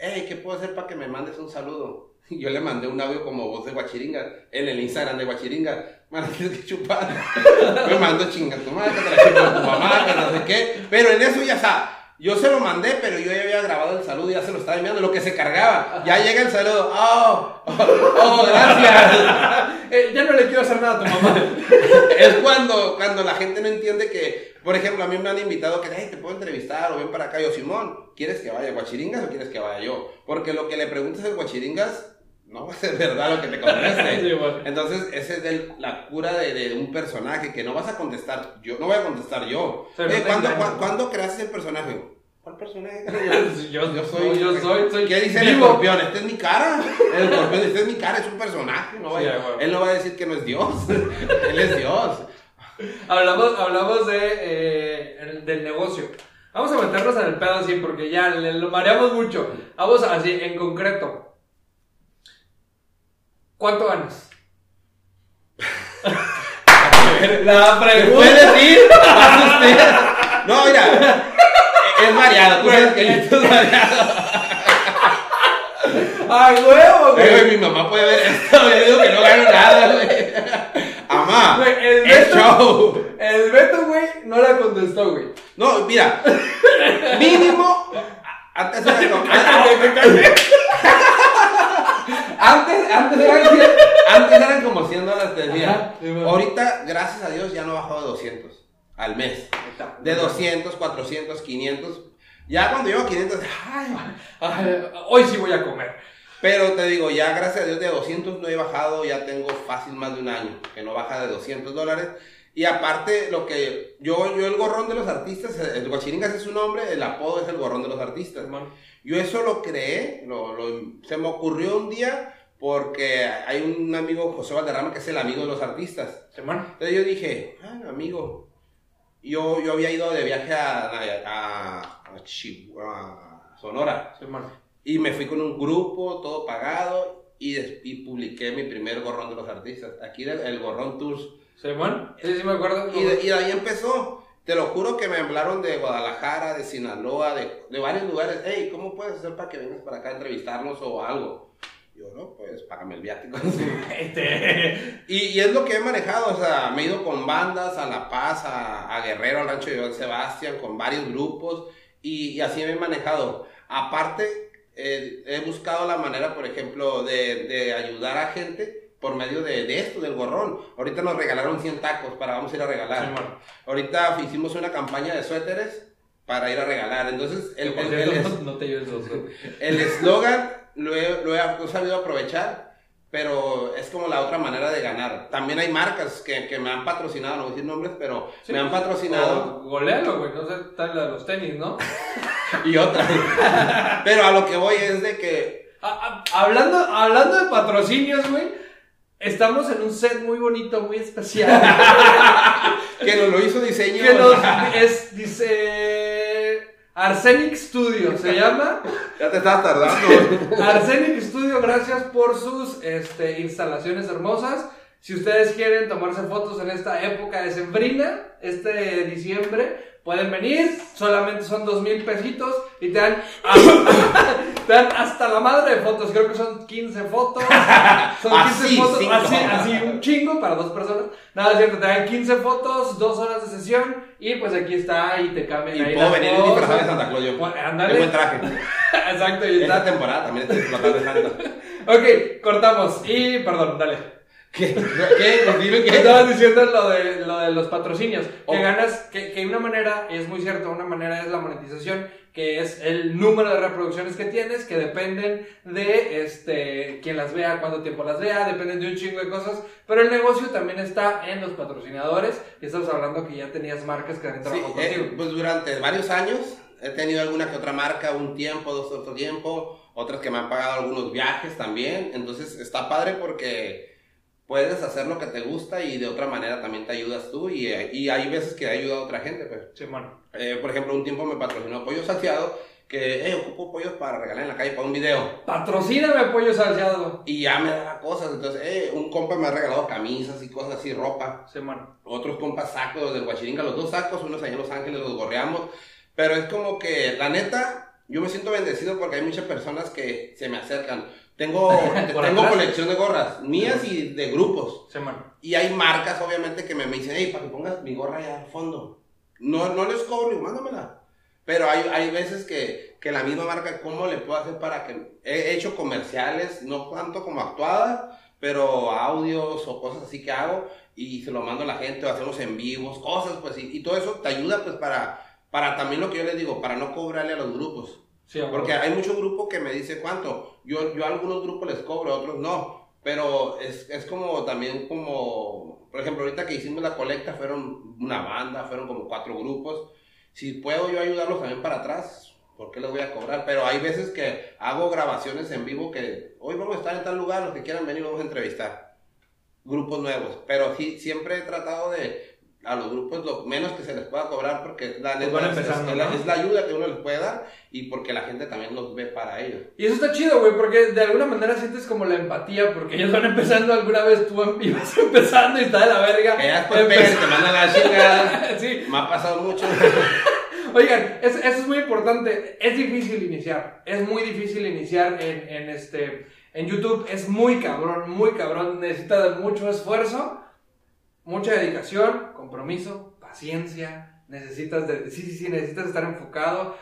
Hey, ¿qué puedo hacer para que me mandes un saludo? Yo le mandé un audio como voz de Guachiringa, en el Instagram de Guachiringa. Man, tienes que chupar. me mandó chinga tu madre, que te la tu mamá, que no sé qué. Pero en eso ya está. Yo se lo mandé, pero yo ya había grabado el saludo y ya se lo estaba enviando, lo que se cargaba. Ya llega el saludo. Oh, oh, oh, gracias. Eh, ya no le quiero hacer nada a tu mamá. es cuando, cuando la gente no entiende que, por ejemplo, a mí me han invitado que, hey, te puedo entrevistar o ven para acá. Yo, Simón, ¿quieres que vaya Guachiringas o quieres que vaya yo? Porque lo que le preguntas al Guachiringas no va a ser verdad lo que te conteste. Sí, bueno. Entonces, esa es del- la cura de, de un personaje que no vas a contestar yo, no voy a contestar yo. Eh, no ¿cuándo, engañes, cuá- ¿no? ¿Cuándo creaste el personaje? ¿Cuál personaje? yo, Yo soy, yo soy, soy ¿Qué dice el vivo. escorpión? Esta es mi cara. El escorpión, esta es mi cara, es un personaje. No Sí, vaya- bueno. Él no va a decir que no es Dios. Él es Dios. Hablamos, hablamos de, eh, el- del negocio. Vamos a meternos en el pedo así porque ya le, lo mareamos mucho. Vamos así, en concreto. ¿Cuánto ganas? La ¿Me puedes ir? ¿Hace usted? No, mira. Es variado. Tú sabes que es variado. ¡Ay, huevo, güey, mi mamá puede ver esto. Yo digo que no gano nada, güey. Amá. Güey, el Beto- show. El Beto, güey, no la contestó, güey. No, mira. Mínimo. Antes era como. Antes, antes, eran, antes eran como 100 dólares del día. Ahorita, gracias a Dios, ya no bajado de 200 al mes. De 200, 400, 500. Ya cuando llego a 500, ay, Ay, hoy sí voy a comer. Pero te digo, ya gracias a Dios de 200 no he bajado, ya tengo fácil más de un año, que no baja de 200 dólares. Y aparte, lo que yo, yo el gorrón de los artistas, el guachiringas es su nombre, el apodo es el gorrón de los artistas. Yo eso lo creé, lo, lo- se me ocurrió un día porque hay un amigo, José Valderrama, que es el amigo de los artistas. Semana. Entonces yo dije, ah, amigo, yo, yo había ido de viaje a, a, a Chihuahua, a Sonora, Semana. Y me fui con un grupo, todo pagado, y, y publiqué mi primer gorrón de los artistas. Aquí era el Gorrón Tours. Semana. Sí, sí me acuerdo. Y de, y de ahí empezó. Te lo juro que me hablaron de Guadalajara, de Sinaloa, de, de varios lugares. Hey, ¿cómo puedes hacer para que vengas para acá a entrevistarnos o algo? Yo, no, pues págame el viático. Este. y, y es lo que he manejado, o sea, me he ido con bandas a La Paz, a, a Guerrero, al rancho de Sebastián, con varios grupos, y, y así me he manejado. Aparte, eh, he buscado la manera, por ejemplo, de, de ayudar a gente por medio de, de esto, del gorrón. Ahorita nos regalaron 100 tacos para vamos a ir a regalar. Ahorita hicimos una campaña de suéteres para ir a regalar. Entonces, el el- el- no, no te lleves los güey. el eslogan lo he- lo he sabido aprovechar, pero es como la otra manera de ganar. También hay marcas que, que me han patrocinado, no voy a decir nombres, pero Sí. me han patrocinado Golealo, güey. No sé, tal la de los tenis, ¿no? y otras. pero a lo que voy es de que hablando, hablando de patrocinios, güey. Estamos en un set muy bonito, muy especial. que nos lo hizo diseño. que nos es, dice. Arsenic Studio se llama. ya te estás tardando. Arsenic Studio, gracias por sus este, instalaciones hermosas. Si ustedes quieren tomarse fotos en esta época de sembrina, este diciembre, pueden venir. Solamente son dos mil pesitos y te dan, te dan hasta la madre de fotos. Creo que son 15 fotos. Son 15 Así, fotos. cinco. Así, así, un chingo para dos personas. Nada, es cierto. Te dan 15 fotos, dos horas de sesión. Y pues aquí está y te cambian Y ahí puedo venir cosas. disfrazado de Santa Claus yo. Pues, Qué ándale. buen traje. Exacto, y Esta está. temporada también estoy explotando de Santa. Ok, cortamos. Y perdón, dale. ¿Qué? ¿Qué? Pues dime qué. Estabas diciendo lo de, lo de los patrocinios. Que Oh. ganas, que, que una manera, es muy cierto, una manera es la monetización, que es el número de reproducciones que tienes, que dependen de este quién las vea, cuánto tiempo las vea, dependen de un chingo de cosas. Pero el negocio también está en los patrocinadores. Y estamos hablando que ya tenías marcas que han Sí, trabajado eh, contigo. pues durante varios años he tenido alguna que otra marca, un tiempo, dos otro tiempo, otras que me han pagado algunos viajes también. Entonces está padre porque puedes hacer lo que te gusta y de otra manera también te ayudas tú. Y, y hay veces que he ayudado a otra gente. Pues. Sí, bueno. Eh, por ejemplo, un tiempo me patrocinó Pollo Salteado, que eh, ocupo pollos para regalar en la calle para un video. Patrocíname pollo salseado. Y ya me daba cosas. Entonces, eh, un compa me ha regalado camisas y cosas así, ropa. Sí, bueno. Otros compas sacos del Guachiringa, los dos sacos, unos allá en Los Ángeles, los gorreamos. Pero es como que, la neta, yo me siento bendecido porque hay muchas personas que se me acercan. Tengo, tengo colección de gorras, mías y de grupos. Sí. Y hay marcas, obviamente, que me, me dicen, hey, para que pongas mi gorra allá al fondo. No, no les cobro, mándamela. Pero hay, hay veces que, que la misma marca, ¿cómo le puedo hacer para que... He hecho comerciales, no tanto como actuadas, pero audios o cosas así que hago y se lo mando a la gente, o hacemos en vivos, cosas, pues, y, y todo eso te ayuda, pues, para, para también lo que yo les digo, para no cobrarle a los grupos. Sí. Porque hay muchos grupos que me dice cuánto. Yo, yo a algunos grupos les cobro, a otros no. Pero es, es como también como, por ejemplo, ahorita que hicimos la colecta fueron una banda, fueron como cuatro grupos. Si puedo yo ayudarlos también para atrás, ¿por qué les voy a cobrar? Pero hay veces que hago grabaciones en vivo que hoy vamos a estar en tal lugar, los que quieran venir vamos a entrevistar. Grupos nuevos. Pero sí, siempre he tratado de a los grupos lo menos que se les pueda cobrar porque la Pues neta es- es, la, ¿no? es la ayuda que uno les puede dar y porque la gente también los ve para ellos. Y eso está chido, güey, porque de alguna manera sientes como la empatía, porque ellos van empezando alguna vez, tú ibas empezando y está de la verga. Que ya después pegan te mandan la chingada. sí. Me ha pasado mucho. Oigan, es- eso es muy importante. Es difícil iniciar. Es muy difícil iniciar en, en este. En YouTube es muy cabrón, muy cabrón. Necesita de mucho esfuerzo, mucha dedicación, compromiso, paciencia. Necesitas de. Sí, sí, sí, necesitas estar enfocado.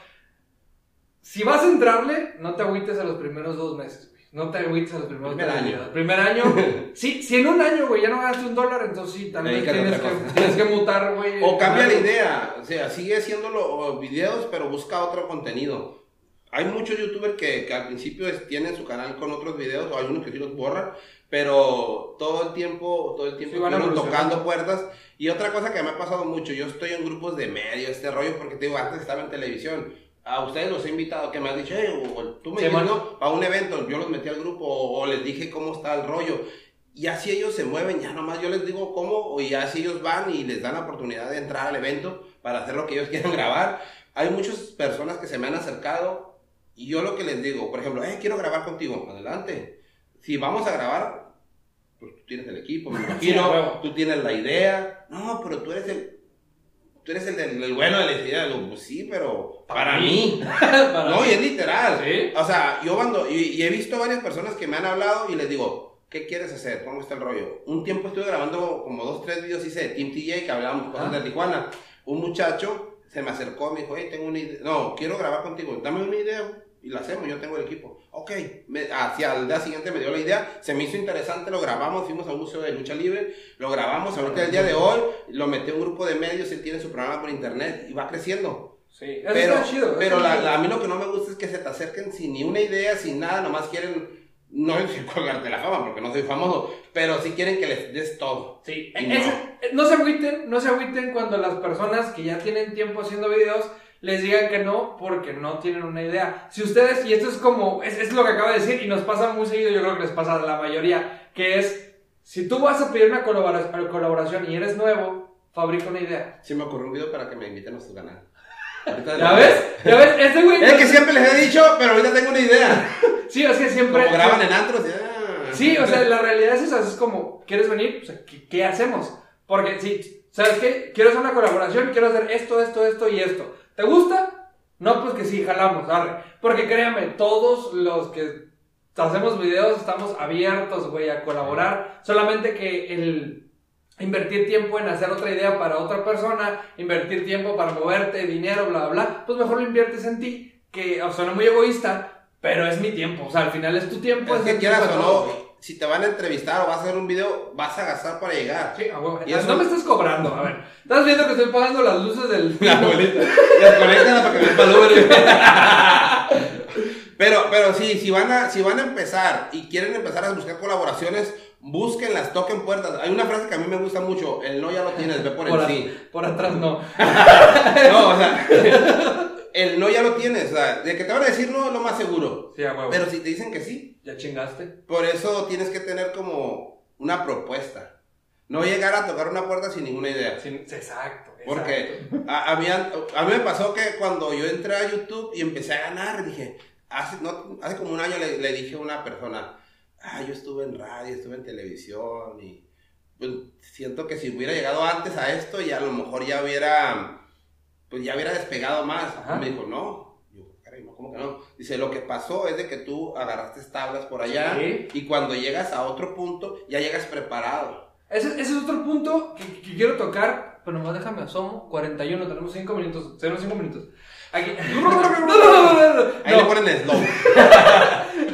Si vas a entrarle, no te agüites a los primeros dos meses, güey. No te agüites a los primeros Primer año. videos. Primer año. sí, si en un año, güey, ya no ganaste un dólar, entonces sí, a tienes que, tienes que mutar, güey. O cambia la idea. O sea, sigue haciendo los videos, pero busca otro contenido. Hay muchos youtubers que, que al principio tienen su canal con otros videos, o algunos que sí los borran, pero todo el tiempo, todo el tiempo Sí, van tocando puertas. Y otra cosa que me ha pasado mucho, yo estoy en grupos de medios, este rollo, porque te digo, antes estaba en televisión. A ustedes los he invitado, que me han dicho, hey, o- o tú me. ¿no? Para un evento, yo los metí al grupo, o, o les dije cómo está el rollo. Y así ellos se mueven, ya nomás yo les digo cómo, y así ellos van y les dan la oportunidad de entrar al evento para hacer lo que ellos quieran grabar. Hay muchas personas que se me han acercado y yo lo que les digo, por ejemplo, eh, quiero grabar contigo, adelante. Si vamos a grabar, pues tú tienes el equipo, me imagino, tú tienes la idea. No, pero tú eres el, tú eres el, del- el bueno de la idea. Digo, pues sí, pero para, Para mí. Para No, mí. y es literal. Sí. O sea, yo cuando, y, y he visto varias personas que me han hablado y les digo, ¿qué quieres hacer? ¿Cómo está el rollo? Un tiempo estuve grabando como dos, tres videos hice de Team TJ que hablábamos cosas Ah. de Tijuana. Un muchacho se me acercó, me dijo, hey, tengo una idea. No, quiero grabar contigo, dame una idea y la hacemos, yo tengo el equipo. Ok, me, hacia el día siguiente me dio la idea, se me hizo interesante, lo grabamos, fuimos a un museo de lucha libre, lo grabamos, ahorita el día de hoy, lo metí a un grupo de medios, él tiene su programa por internet y va creciendo. Sí, eso Pero, está chido. pero la- la- a mí lo que no me gusta es que se te acerquen sin ni una idea, sin nada, nomás quieren, no decir colgarte la fama porque no soy famoso, pero sí quieren que les des todo. Sí, es- no. eh, no se agüiten, no se agüiten cuando las personas que ya tienen tiempo haciendo videos les digan que no porque no tienen una idea. Si ustedes, y esto es como, es, es lo que acaba de decir y nos pasa muy seguido, yo creo que les pasa a la mayoría, que es, si tú vas a pedir una colabora- colaboración y eres nuevo, fabrica una idea. Sí me ocurrió un video para que me inviten a su canal. ¿Ya ves? ¿Ya ves? Este güey... Es que siempre les he dicho, pero ahorita tengo una idea. Sí, es que siempre... Como graban en antros y, ah. Sí, o sea, la realidad es esa, es como, ¿quieres venir? O sea, ¿qué, qué hacemos? Porque si, ¿sabes qué? Quiero hacer una colaboración, quiero hacer esto, esto, esto y esto. ¿Te gusta? No, pues que sí, jalamos, arre. Porque créanme, todos los que hacemos videos estamos abiertos, güey, a colaborar. Solamente que el invertir tiempo en hacer otra idea para otra persona, invertir tiempo para moverte, dinero, bla, bla, bla, pues mejor lo inviertes en ti, que o suena muy egoísta, pero es mi tiempo. O sea, al final es tu tiempo. Es que quieras o no. Si te van a entrevistar o vas a hacer un video, vas a gastar para llegar. Sí. Y eso- No me estás cobrando, a ver. Estás viendo que estoy pagando las luces del. Desconectan para que me palubren. Pero, pero sí, si van, a, si van a empezar y quieren empezar a buscar colaboraciones, búsquenlas, toquen puertas. Hay una frase que a mí me gusta mucho, el no ya lo tienes, ve por el Por, a- sí. por atrás no. No, o sea, el no ya lo tienes, o sea, de que te van a decir no es lo más seguro. Sí, a huevo. Pero si te dicen que sí, Ya chingaste. por eso tienes que tener como una propuesta. No llegar a tocar una puerta sin ninguna idea. Sí, exacto. Porque exacto. a, a mí, a mí me pasó que cuando yo entré a YouTube y empecé a ganar, dije, hace, no, hace como un año le, le dije a una persona, ah, yo estuve en radio, estuve en televisión y pues, siento que si hubiera llegado antes a esto, ya a lo mejor ya hubiera, pues ya hubiera despegado más. Ajá. Me dijo, no. Yo, caray, no, ¿cómo que no? Dice, lo que pasó es de que tú agarraste tablas por allá Sí. y cuando llegas a otro punto, ya llegas preparado. Ese, ese es otro punto que, que quiero tocar. Pero nomás déjame asomo. 41, tenemos 5 minutos. Tenemos 5 minutos. Aquí. No, no, no, no, no, no, no. Ahí le ponen slow.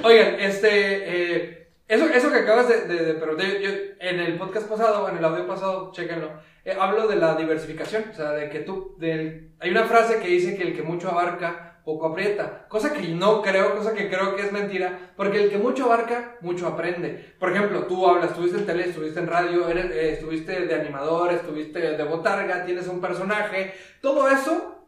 Oigan, este. eh, eso, eso que acabas de, de, de preguntar, yo, yo en el podcast pasado, en el audio pasado, chéquenlo, eh, hablo de la diversificación. O sea, de que tú. del- hay una frase que dice que el que mucho abarca, poco aprieta. Cosa que no creo, cosa que creo que es mentira. Porque el que mucho abarca, mucho aprende. Por ejemplo, tú hablas, estuviste en tele, estuviste en radio, eres, eh, estuviste de animador, estuviste de botarga, tienes un personaje. Todo eso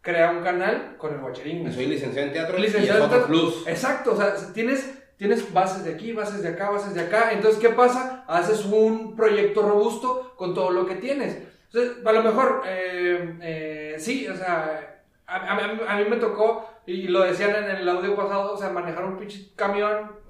crea un canal con el guacherín. Soy licenciado en teatro Licenciado y en es otro teatro. plus. Exacto, o sea, tienes, tienes bases de aquí, bases de acá, bases de acá. Entonces, ¿qué pasa? Haces un proyecto robusto con todo lo que tienes. Entonces, a lo mejor, eh, eh, sí, o sea, a, mí me tocó, y lo decían en el audio pasado, o sea, manejar un pinche camión,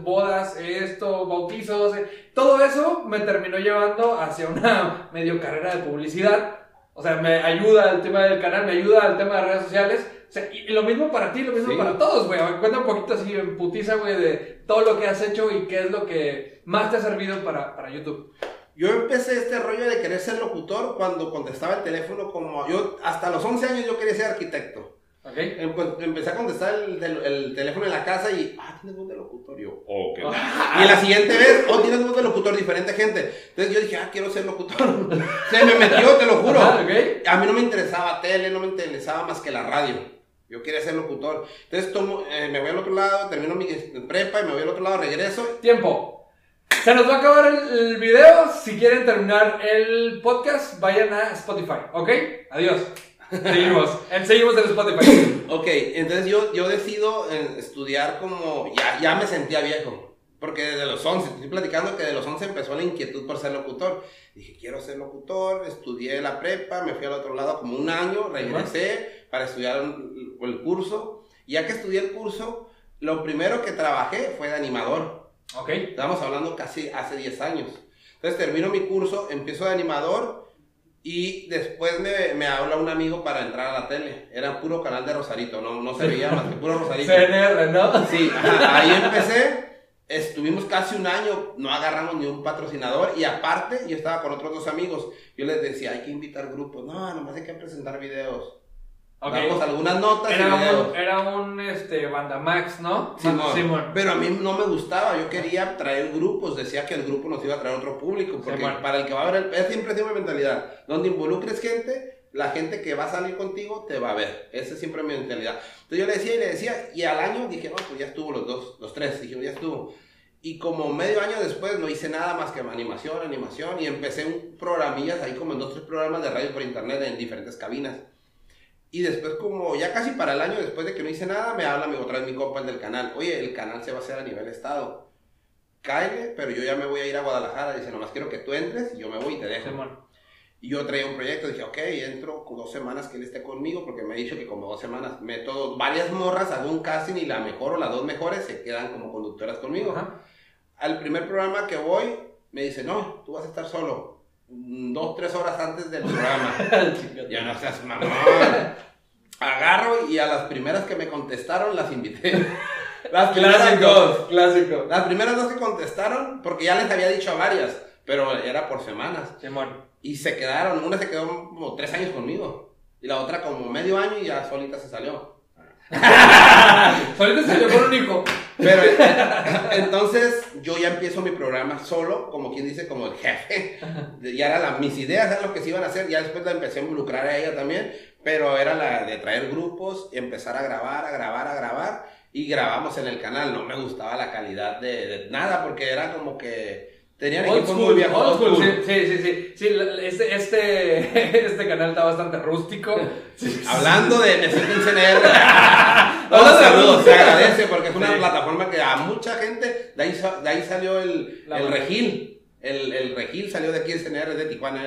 bodas, esto, bautizos, eh, todo eso me terminó llevando hacia una medio carrera de publicidad. O sea, me ayuda al tema del canal, me ayuda al tema de redes sociales. O sea, y lo mismo para ti, lo mismo Sí. para todos, güey. Cuenta un poquito así en putiza, güey, de todo lo que has hecho y qué es lo que más te ha servido para, para YouTube. Yo empecé este rollo de querer ser locutor cuando contestaba el teléfono como yo, hasta los 11 años yo quería ser arquitecto. ¿Ok? Em- pues, Empecé a contestar el, tel- el teléfono en la casa y, ah, tienes voz de locutor. Y yo, oh, qué Y la siguiente vez, oh, tienes voz de locutor, diferente gente. Entonces yo dije, ah, quiero ser locutor. Se me metió, te lo juro. Ajá, ok. A mí no me interesaba tele, no me interesaba más que la radio. Yo quería ser locutor. Entonces tomo, eh, me voy al otro lado, termino mi prepa y me voy al otro lado, regreso. Tiempo. Se nos va a acabar el, el video. Si quieren terminar el podcast, vayan a Spotify, ¿ok? Adiós. Seguimos. Seguimos en Spotify. Ok, entonces yo, yo decido eh, estudiar como, ya, ya me sentía viejo. Porque desde los 11, te estoy platicando que de los 11 empezó la inquietud por ser locutor. Dije, quiero ser locutor, estudié la prepa, me fui al otro lado como un año, regresé para estudiar un- el curso. Y ya que estudié el curso, lo primero que trabajé fue de animador. ¿Ok? Estamos hablando casi hace 10 años. Entonces termino mi curso, empiezo de animador y después me, me habla un amigo para entrar a la tele. Era puro canal de Rosarito, no, no se veía más que puro Rosarito. CNR, ¿no? Sí, ajá, ahí empecé. Estuvimos casi un año, no agarramos ni un patrocinador y aparte yo estaba con otros dos amigos. Yo les decía, hay que invitar grupos. No, nomás hay que presentar videos. Ok. Damos algunas notas y Era videos. un, era un este, Bandamax, ¿no? Simón. Simón. Pero a mí no me gustaba, yo quería traer grupos, decía que el grupo nos iba a traer otro público, porque Simón. para el que va a ver, el, es siempre sido mi mentalidad, donde involucres gente, la gente que va a salir contigo te va a ver, esa es siempre mi mentalidad. Entonces yo le decía y le decía, y al año dije, no, pues ya estuvo los dos, los tres, dijimos, ya estuvo. Y como medio año después no hice nada más que animación, animación, y empecé un programillas ahí como en dos, tres programas de radio por internet en diferentes cabinas. Y después, como ya casi para el año después de que no hice nada, me habla mi, otra vez mi compa el del canal. Oye, el canal se va a hacer a nivel estado. Cáele, pero yo ya me voy a ir a Guadalajara. Dice, nomás quiero que tú entres y yo me voy y te dejo. Simón. Y yo traía un proyecto, dije, ok, entro con dos semanas que él esté conmigo, porque me ha dicho que como dos semanas meto varias morras, hago un casting y la mejor o las dos mejores se quedan como conductoras conmigo. Ajá. Al primer programa que voy, me dice, no, tú vas a estar solo. mm, Dos, tres horas antes del programa. ya no seas mamón. Agarro y a las primeras que me contestaron las invité. Las primeras dos. Clásico, clásico. Las primeras dos que contestaron, porque ya les había dicho a varias, pero era por semanas. Simón. Y se quedaron, una se quedó como tres años conmigo. Y la otra como medio año y ya solita se salió. Ahorita se le pone un hijo. Pero entonces yo ya empiezo mi programa solo, como quien dice, como el jefe. Ya era la, mis ideas, eran lo que se iban a hacer. Ya después la empecé a involucrar a ella también. Pero era la de traer grupos, empezar a grabar, a grabar, a grabar. Y grabamos en el canal. No me gustaba la calidad de, de nada porque era como que tenían Old equipos muy school, viejos. old school, school. sí, sí, sí, sí, sí, este, este, este canal está bastante rústico. Sí, Hablando de Me Siento en CNR. Hablando Todos de- saludos, se agradece porque es una Sí. plataforma que a mucha gente, de ahí, de ahí salió el, el. Regil. El, el Regil salió de aquí, el CNR es de Tijuana.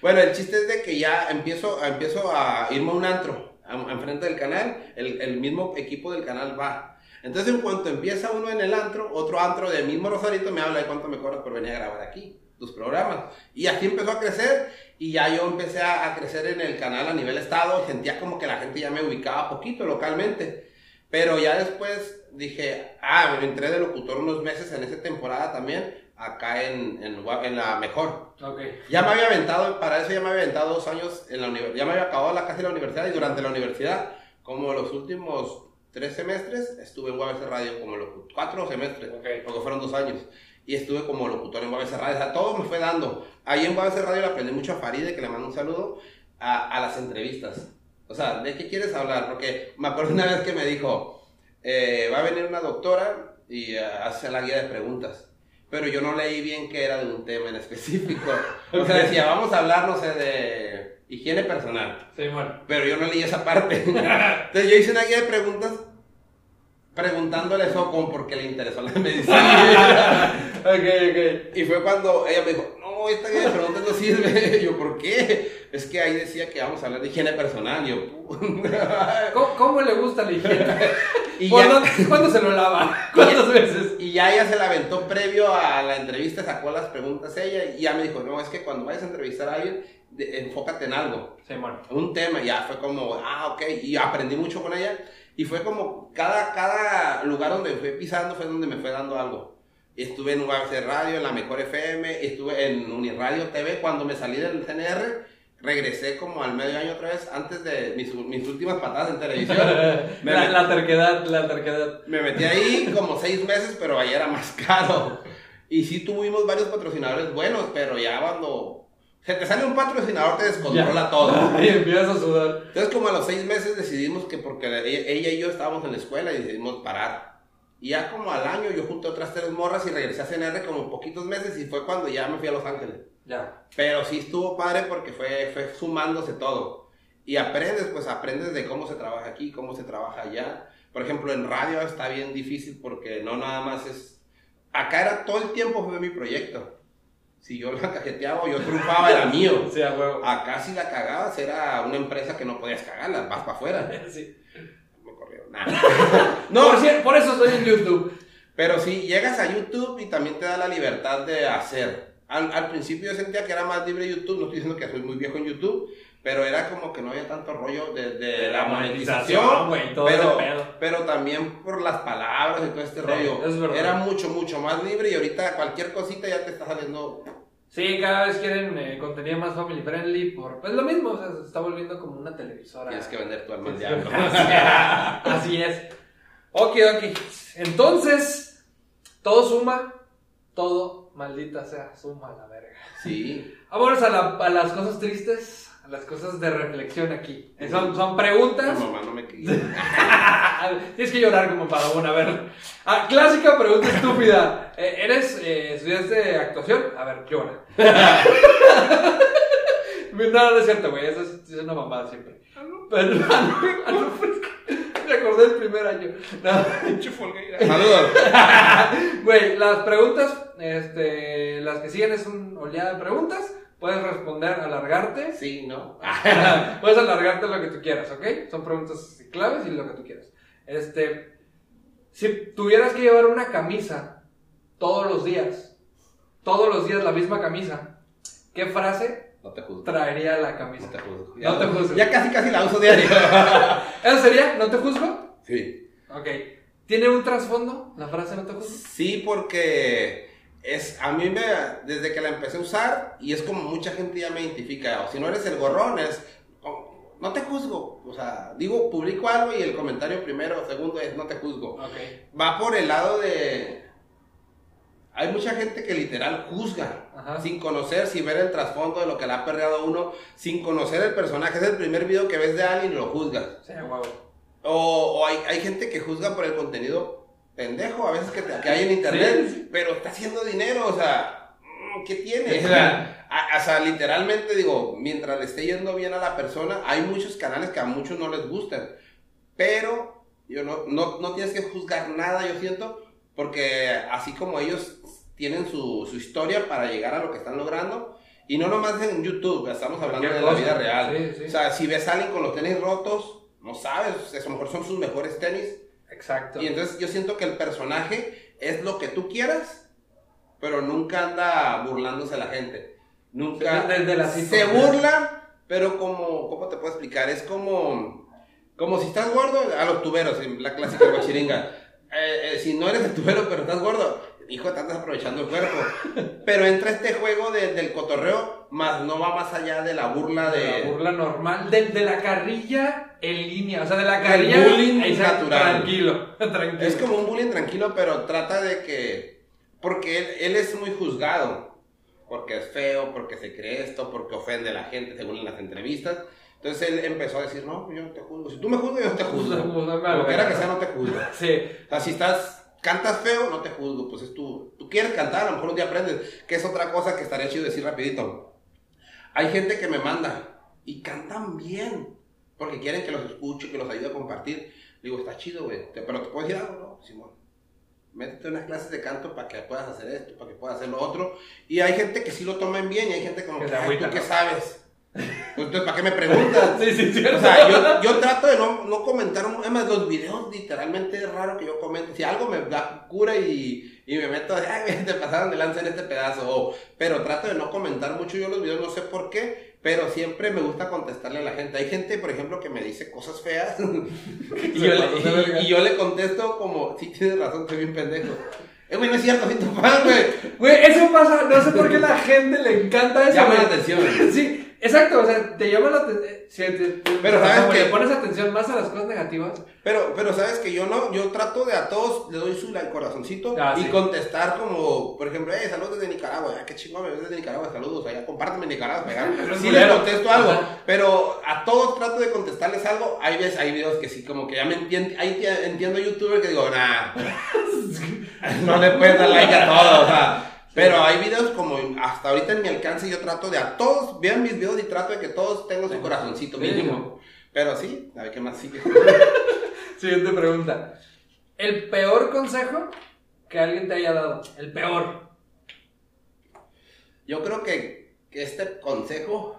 Bueno, el chiste es de que ya empiezo, empiezo a irme a un antro, enfrente del canal, el, el mismo equipo del canal va. Entonces, en cuanto empieza uno en el antro, otro antro del mismo Rosarito me habla de cuánto me cobras por venir a grabar aquí, tus programas. Y así empezó a crecer y ya yo empecé a, a crecer en el canal a nivel estado, sentía como que la gente ya me ubicaba poquito localmente. Pero ya después dije, ah, me entré de locutor unos meses en esa temporada también, acá en, en, en la mejor. Ok. Ya me había aventado, para eso ya me había aventado dos años en la universidad, ya me había acabado la casi la universidad y durante la universidad, como los últimos tres semestres, estuve en UABC Radio como locutor, cuatro semestres, porque fueron dos años. Y estuve como locutor en UABC Radio, o sea, todo me fue dando. Ahí en UABC Radio le aprendí mucho a Faride, que le mando un saludo, a, a las entrevistas. O sea, ¿de qué quieres hablar? Porque me acuerdo una vez que me dijo, eh, va a venir una doctora y eh, hace la guía de preguntas. Pero yo no leí bien que era de un tema en específico. O sea, decía, vamos a hablar, no sé, de higiene personal. Sí, bueno. Pero yo no leí esa parte. Entonces yo hice una guía de preguntas preguntándole eso como porque le interesó la medicina. Ok, ok. y fue cuando ella me dijo, no, esta guía de preguntas no sirve. Yo, ¿por qué? Es que ahí decía que vamos a hablar de higiene personal. Y yo. ¿Cómo, cómo le gusta la higiene? y ¿Por ya, dónde- ¿Cuándo se lo lava? ¿Cuántas veces? y ya ella se la aventó previo a la entrevista, sacó las preguntas ella y ya me dijo, no, es que cuando vayas a entrevistar a alguien, de- enfócate en algo. Sí, bueno. un tema, ya fue como, ah, ok, y aprendí mucho con ella, y fue como, cada, cada lugar donde fui pisando fue donde me fue dando algo. Estuve en UABC Radio, en la Mejor FM, estuve en Uniradio TV, cuando me salí del CNR, regresé como al medio año otra vez, antes de mis, mis últimas patadas en televisión. Me, La, la terquedad, la terquedad. me metí ahí como seis meses, pero ahí era más caro. Y sí tuvimos varios patrocinadores buenos, pero ya cuando se te sale un patrocinador te descontrola Ya. todo. Y empiezas a sudar. Entonces, como a los seis meses decidimos que porque ella y yo estábamos en la escuela y decidimos parar. Y ya como al año yo junté otras tres morras y regresé a CNR como poquitos meses y fue cuando ya me fui a Los Ángeles. Ya. Pero sí estuvo padre porque fue, fue sumándose todo. Y aprendes, pues aprendes de cómo se trabaja aquí, cómo se trabaja allá. Por ejemplo, en radio está bien difícil porque no nada más es... Acá era todo el tiempo fue mi proyecto. Si yo la cajeteaba o yo triunfaba, era mío. Sí, a huevo. Acá si la cagabas era una empresa que no podías cagarla, vas para afuera. Sí. Me corrieron. Nah. no, por eso estoy en YouTube. pero sí, llegas a YouTube y también te da la libertad de hacer. Al, al principio yo sentía que era más libre YouTube, no estoy diciendo que soy muy viejo en YouTube, pero era como que no había tanto rollo de, de la monetización, güey, todo pero, pedo. pero también por las palabras y todo este Sí, rollo. es. Era mucho, mucho más libre y ahorita cualquier cosita ya te está saliendo. Sí, cada vez quieren eh, contenido más family friendly. Por, pues lo mismo, o sea, se está volviendo como una televisora. Tienes que vender tu alma al diablo. Así es. Ok, ok. Entonces, todo suma, todo, maldita sea, suma la verga. Sí. Vámonos a, la- a las cosas tristes, las cosas de reflexión aquí. Son, son Mi preguntas. mamá no me. Tienes que llorar como para una, a ver. Ah, clásica pregunta estúpida. Eh, ¿Eres, eh, estudiaste actuación? A ver, llora. no, no es cierto, güey. Eso es, es una mamada siempre. Pero, me acordé del primer año. No. Saludos. Güey, las preguntas, este, las que siguen es un oleada de preguntas. Puedes responder, alargarte. Sí, ¿no? Puedes alargarte lo que tú quieras, ¿ok? Son preguntas claves y lo que tú quieras. Este, si tuvieras que llevar una camisa todos los días, todos los días la misma camisa, ¿qué frase No te juzgo. traería la camisa. No te juzgo. No te juzgo. Ya casi, casi la uso diario. ¿Eso sería? ¿No te juzgo? sí. Ok. ¿Tiene un trasfondo la frase no te juzgo? Sí, porque es, a mí me, desde que la empecé a usar, y es como mucha gente ya me identifica, o si no eres el gorrón, es, oh, no te juzgo, o sea, digo, publico algo y el comentario primero o segundo es, no te juzgo. Va por el lado de, hay mucha gente que literal juzga, Ajá. sin conocer, sin ver el trasfondo de lo que le ha perreado a uno, sin conocer el personaje, es el primer video que ves de alguien y lo juzgas. Sí, huevo. O, o hay, hay gente que juzga por el contenido pendejo, a veces que, te- que hay en internet, Sí, pero está haciendo dinero, o sea, mm, ¿qué tiene? Sí. O sea, a- o sea, literalmente digo, mientras le esté yendo bien a la persona, hay muchos canales que a muchos no les gustan, pero yo no, no, no tienes que juzgar nada, yo siento, porque así como ellos tienen su, su historia para llegar a lo que están logrando, y no nomás en YouTube, estamos hablando de la vida real. Sí. O sea, si ves a alguien con los tenis rotos, no sabes, a lo mejor son sus mejores tenis. Exacto. Y entonces yo siento que el personaje es lo que tú quieras, pero nunca anda burlándose a la gente. Nunca Desde- la se burla, pero como, ¿cómo te puedo explicar? Es como, como si estás gordo, a los tuberos, en la clásica guachiringa. Eh, eh, si no eres el tubero, pero estás gordo, hijo, andas aprovechando el cuerpo. Pero entra este juego de- del cotorreo, más no va más allá de la burla de... La burla normal. De, de la carrilla en línea. O sea, de la carrilla. bullying ahí está, natural. Tranquilo. Tranquilo. Es como un bullying tranquilo, pero trata de que. Porque él, él es muy juzgado. Porque es feo, porque se cree esto, porque ofende a la gente, según las entrevistas. Entonces él empezó a decir: No, yo no te juzgo. Si tú me juzgas, yo no te juzgo. Como quiera que sea, no te juzgo. Sí. O sea, si estás. Cantas feo, no te juzgo. Pues es tu. Tú quieres cantar, a lo mejor un día aprendes. Que es otra cosa que estaría chido decir rapidito. Hay gente que me manda y cantan bien. Porque quieren que los escuche, que los ayude a compartir. Digo, está chido, güey. Pero te puedo decir algo, ¿no? Simón. Métete en unas clases de canto para que puedas hacer esto, para que puedas hacer lo otro. Y hay gente que sí lo toman bien y hay gente como Que que, se "Ay, agüita, ¿tú qué ¿no? sabes? Pues, Entonces, ¿para qué me preguntas? Sí, sí, sí. O sea, yo, yo trato de no, no comentar, además los videos literalmente es raro que yo comente, si algo me da cura y, y me meto de, ay, te pasaron de lanza en este pedazo, o- pero trato de no comentar mucho yo los videos, no sé por qué, pero siempre me gusta contestarle a la gente. Hay gente, por ejemplo, que me dice cosas feas y, yo le, verga. y- y yo le contesto como, sí, tienes razón, estoy bien pendejo. Eh, güey, no es cierto, tu fan, güey. Güey, eso pasa. No sé por qué la gente le encanta eso. Llama la atención. Sí, exacto. O sea, te llama la atención. Pero ¿sabes como qué? le pones atención más a las cosas negativas. Pero, pero sabes que yo no, yo trato de a todos, le doy su like, corazoncito Ah, y sí. contestar como, por ejemplo, eh, saludos desde Nicaragua, ah, qué chingón, me ves desde Nicaragua, saludos, allá, compárteme Nicaragua, es Sí les contesto algo, Ajá. pero a todos trato de contestarles algo, hay veces, hay videos que sí, como que ya me entiendo, ahí te- entiendo youtuber que digo, nah, no le puedes dar like a todo, o sea, pero hay videos como hasta ahorita en mi alcance yo trato de a todos, vean mis videos y trato de que todos tengan su corazoncito mínimo. Pero sí, a ver qué más sigue. Siguiente pregunta. El peor consejo que alguien te haya dado. El peor. Yo creo que, que este consejo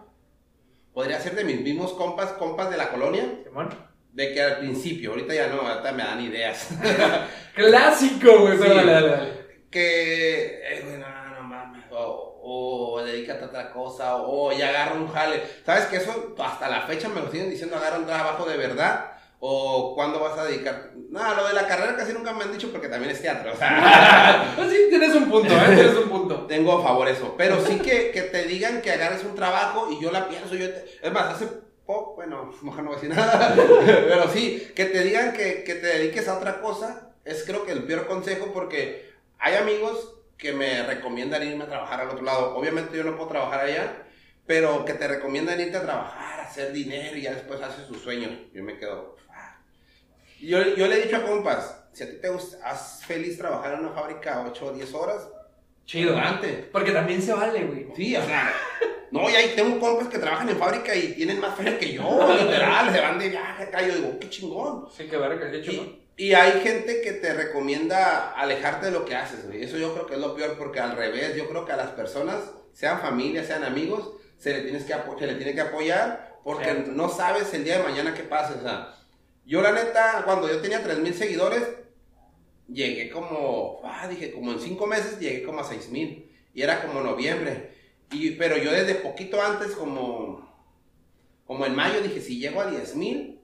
podría ser de mis mismos compas, compas de la colonia, Simón. de que al principio, ahorita ya no, ahorita me dan ideas, Clásico, güey. Pero Sí. dale, dale, dale. Que, eh, güey, no, no mames, o, o dedícate a otra cosa, o, ya agarra un jale. ¿Sabes que eso hasta la fecha me lo siguen diciendo, agarra un trabajo de verdad? ¿O cuándo vas a dedicar? No, lo de la carrera casi nunca me han dicho porque también es teatro, o sea... Pues sí, tienes un punto, ¿eh? Tienes un punto. tengo a favor eso. Pero sí que, que te digan que agarres un trabajo y yo la pienso. Yo te- es más, hace poco, bueno, mejor no voy a decir nada. pero sí, que te digan que, que te dediques a otra cosa es creo que el peor consejo porque hay amigos que me recomiendan irme a trabajar al otro lado. Obviamente yo no puedo trabajar allá, pero que te recomiendan irte a trabajar, hacer dinero y ya después haces sus sueños. Yo me quedo. "Ah". Yo, yo le he dicho a compas, si a ti te gusta, haz feliz trabajar en una fábrica 8 o 10 horas, Chido. adelante. Porque también se vale, güey. Sí, o sea, no, y ahí tengo compas que trabajan en fábrica y tienen más feria que yo, literal, se van de viaje acá, yo digo, qué chingón. Sí, que verga, hecho, ¿no? Y, hay gente que te recomienda alejarte de lo que haces, güey. Eso yo creo que es lo peor, porque al revés, yo creo que a las personas, sean familia, sean amigos, se le, tienes que se le tiene que apoyar, porque Cierto. no sabes el día de mañana qué pasa, o sea. Yo la neta, cuando yo tenía 3000 seguidores, llegué como, ah, dije, como en 5 meses llegué como a 6000. Y era como noviembre. Y, pero yo desde poquito antes, como, como en mayo, dije, si llego a 10 mil,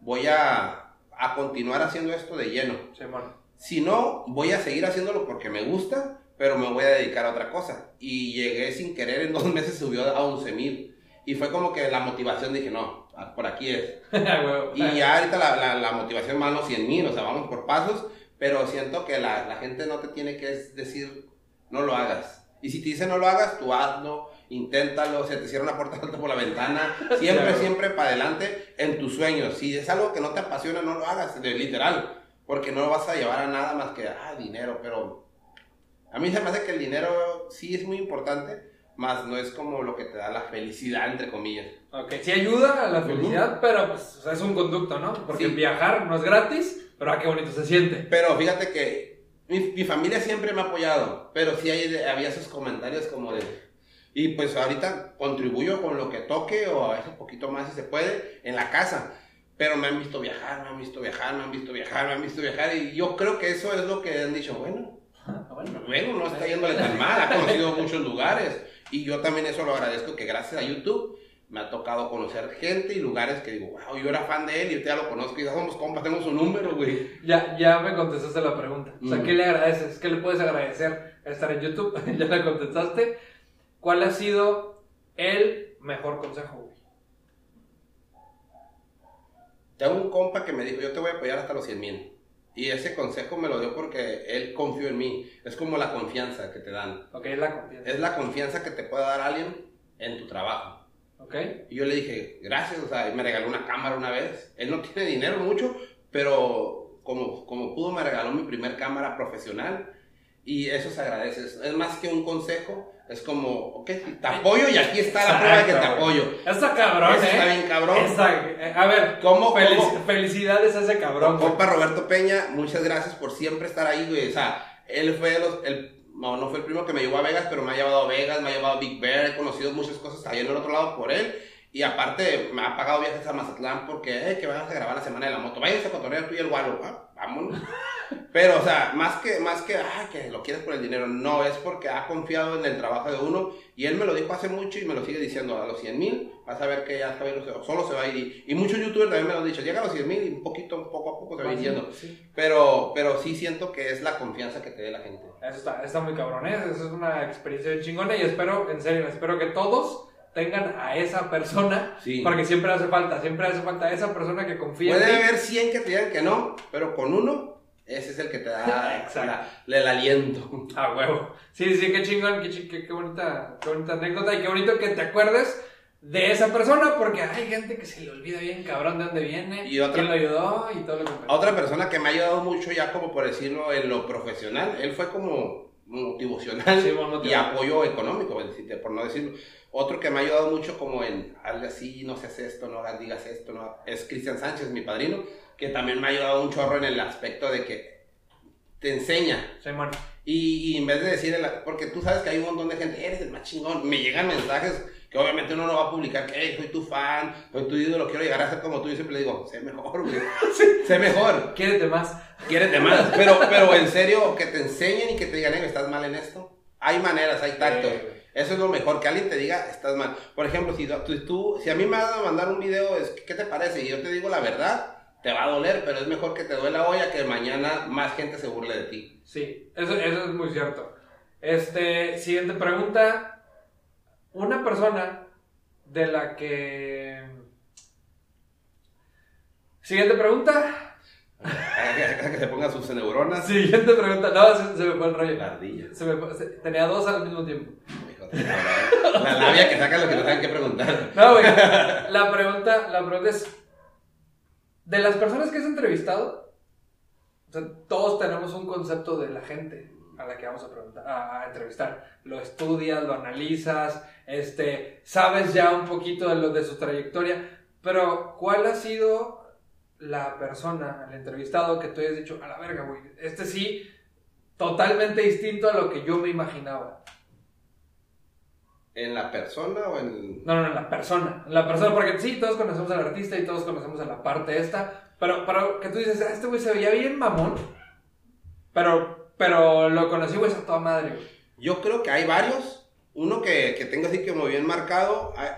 voy a, a continuar haciendo esto de lleno. Sí. Si no, voy a seguir haciéndolo porque me gusta, pero me voy a dedicar a otra cosa. Y llegué sin querer, en dos meses subió a 11 mil. Y fue como que la motivación, dije, no, ah, por aquí es. Y ya ahorita la, la, la motivación más los 100 mil, o sea, vamos por pasos, pero siento que la, la gente no te tiene que decir, no lo hagas. Y si te dice no lo hagas, tú hazlo, inténtalo, se te cierra una puerta por la ventana, siempre, Claro. siempre para adelante en tus sueños. Si es algo que no te apasiona, no lo hagas, de- literal, porque no vas a llevar a nada más que, ah, dinero, pero a mí se me hace que el dinero sí es muy importante, más no es como lo que te da la felicidad, entre comillas. Ok, sí ayuda a la felicidad, pero pues o sea, es un conducto, ¿no? Porque Sí. viajar no es gratis, pero ah, qué bonito se siente. Pero fíjate que mi, mi familia siempre me ha apoyado, pero sí hay, había esos comentarios como de... Y pues ahorita contribuyo con lo que toque o a veces poquito más si se puede en la casa. Pero me han visto viajar, me han visto viajar, me han visto viajar, me han visto viajar. Y yo creo que eso es lo que han dicho, bueno, Ah, bueno. bueno, no está yéndole tan mal, ha conocido muchos lugares. Y yo también eso lo agradezco, que gracias a YouTube me ha tocado conocer gente y lugares que digo, wow, yo era fan de él y ahorita ya lo conozco y ya somos compas, tengo su número, güey. Ya, ya me contestaste la pregunta. O sea, Mm. ¿qué le agradeces? ¿Qué le puedes agradecer a estar en YouTube? ya la contestaste. ¿Cuál ha sido el mejor consejo, güey? Tengo un compa que me dijo, yo te voy a apoyar hasta los 100 mil. Y ese consejo me lo dio porque él confió en mí. Es como la confianza que te dan. Ok, la confianza. Es la confianza que te puede dar alguien en tu trabajo. Ok. Y yo le dije, gracias, o sea, y me regaló una cámara una vez. Él no tiene dinero mucho, pero como, como pudo me regaló mi primer cámara profesional. Y eso se agradece. Es- Es más que un consejo, es como, ok, te apoyo y aquí está la prueba de que te apoyo. Está cabrón, Eso ¿eh? está bien cabrón. Está- eh, a ver, ¿Cómo- felici- cómo? felicidades a ese cabrón. Compa Roberto Peña, muchas gracias por siempre estar ahí, güey. O sea, él fue los, el, no, no fue el primero que me llevó a Vegas, pero me ha llevado a Vegas, me ha llevado a Big Bear, he conocido muchas cosas allá en el otro lado por él. Y aparte, me ha pagado viajes a Mazatlán porque, eh, que vas a grabar la semana de la moto. Váyanse a cotorrear tú y el gualo. Ah, vámonos. Pero, o sea, más que, más que, ah, que lo quieres por el dinero. No, es porque ha confiado en el trabajo de uno. Y él me lo dijo hace mucho y me lo sigue diciendo. A los 100 mil, vas a ver que ya está bien, solo se va a ir. Y, y muchos youtubers también me lo han dicho. Llega a los 100 mil y un poquito, poco a poco se va yendo. Sí. Pero, pero sí siento que es la confianza que te dé la gente. Eso está, está muy cabrón, ¿eh? Eso es una experiencia chingona y espero, en serio, espero que todos tengan a esa persona, Sí. porque siempre hace falta, siempre hace falta esa persona que confía Puede en ti. haber 100 que te digan que no, pero con uno, ese es el que te da la- el aliento. A huevo. Sí, sí, qué chingón, qué, qué, qué bonita, qué bonita anécdota y qué bonito que te acuerdes de esa persona, porque hay gente que se le olvida bien, cabrón, de dónde viene, Y otra- quién lo ayudó y todo lo que Otra persona que me ha ayudado mucho, ya como por decirlo, en lo profesional, él fue como motivacional Sí, buen y apoyo económico, por no decirlo. Otro que me ha ayudado mucho como en, hazle así, no seas esto, no hagas, digas esto, no, es Cristian Sánchez, mi padrino, que también me ha ayudado un chorro en el aspecto de que te enseña. Sí, man. Y, y en vez de decir, el- porque tú sabes que hay un montón de gente, eres el más chingón, me llegan mensajes que obviamente uno no va a publicar, que "Hey, soy tu fan, soy tu ídolo, quiero llegar a ser como tú, y siempre le digo, sé mejor, güey, sé mejor, Quiérete más. quiérete más, pero, pero en serio, que te enseñen y que te digan, "Eh, estás mal en esto, hay maneras, hay tactos, Sí. Eso es lo mejor, que alguien te diga, estás mal, por ejemplo, si tú, tú- si a mí me vas a mandar un video, es, ¿qué te parece? Y yo te digo la verdad, te va a doler, pero es mejor que te duela hoy a que mañana más gente se burle de ti. Sí, eso, eso es muy cierto. Este, siguiente pregunta. Una persona de la que... Siguiente pregunta. que se ponga sus neuronas. Siguiente pregunta. No, se, se me fue el rollo. La ardilla. Se me se- tenía dos al mismo tiempo. La- La labia que saca lo que no saben qué preguntar. No, güey. La pregunta, la pregunta es, de las personas que has entrevistado, todos tenemos un concepto de la gente a la que vamos a, preguntar, a entrevistar. Lo estudias, lo analizas, este, sabes ya un poquito de, lo, de su trayectoria, pero ¿cuál ha sido la persona, el entrevistado que tú hayas dicho, a la verga, güey, este sí, totalmente distinto a lo que yo me imaginaba? ¿En la persona o en.? No, no, no, la persona. La persona, porque sí, todos conocemos al artista y todos conocemos a la parte esta. Pero, pero que tú dices, ah, este güey se veía bien mamón. Pero, pero lo conocí, güey, a toda madre, güey. Yo creo que hay varios, uno que, que tengo así como bien marcado, hay,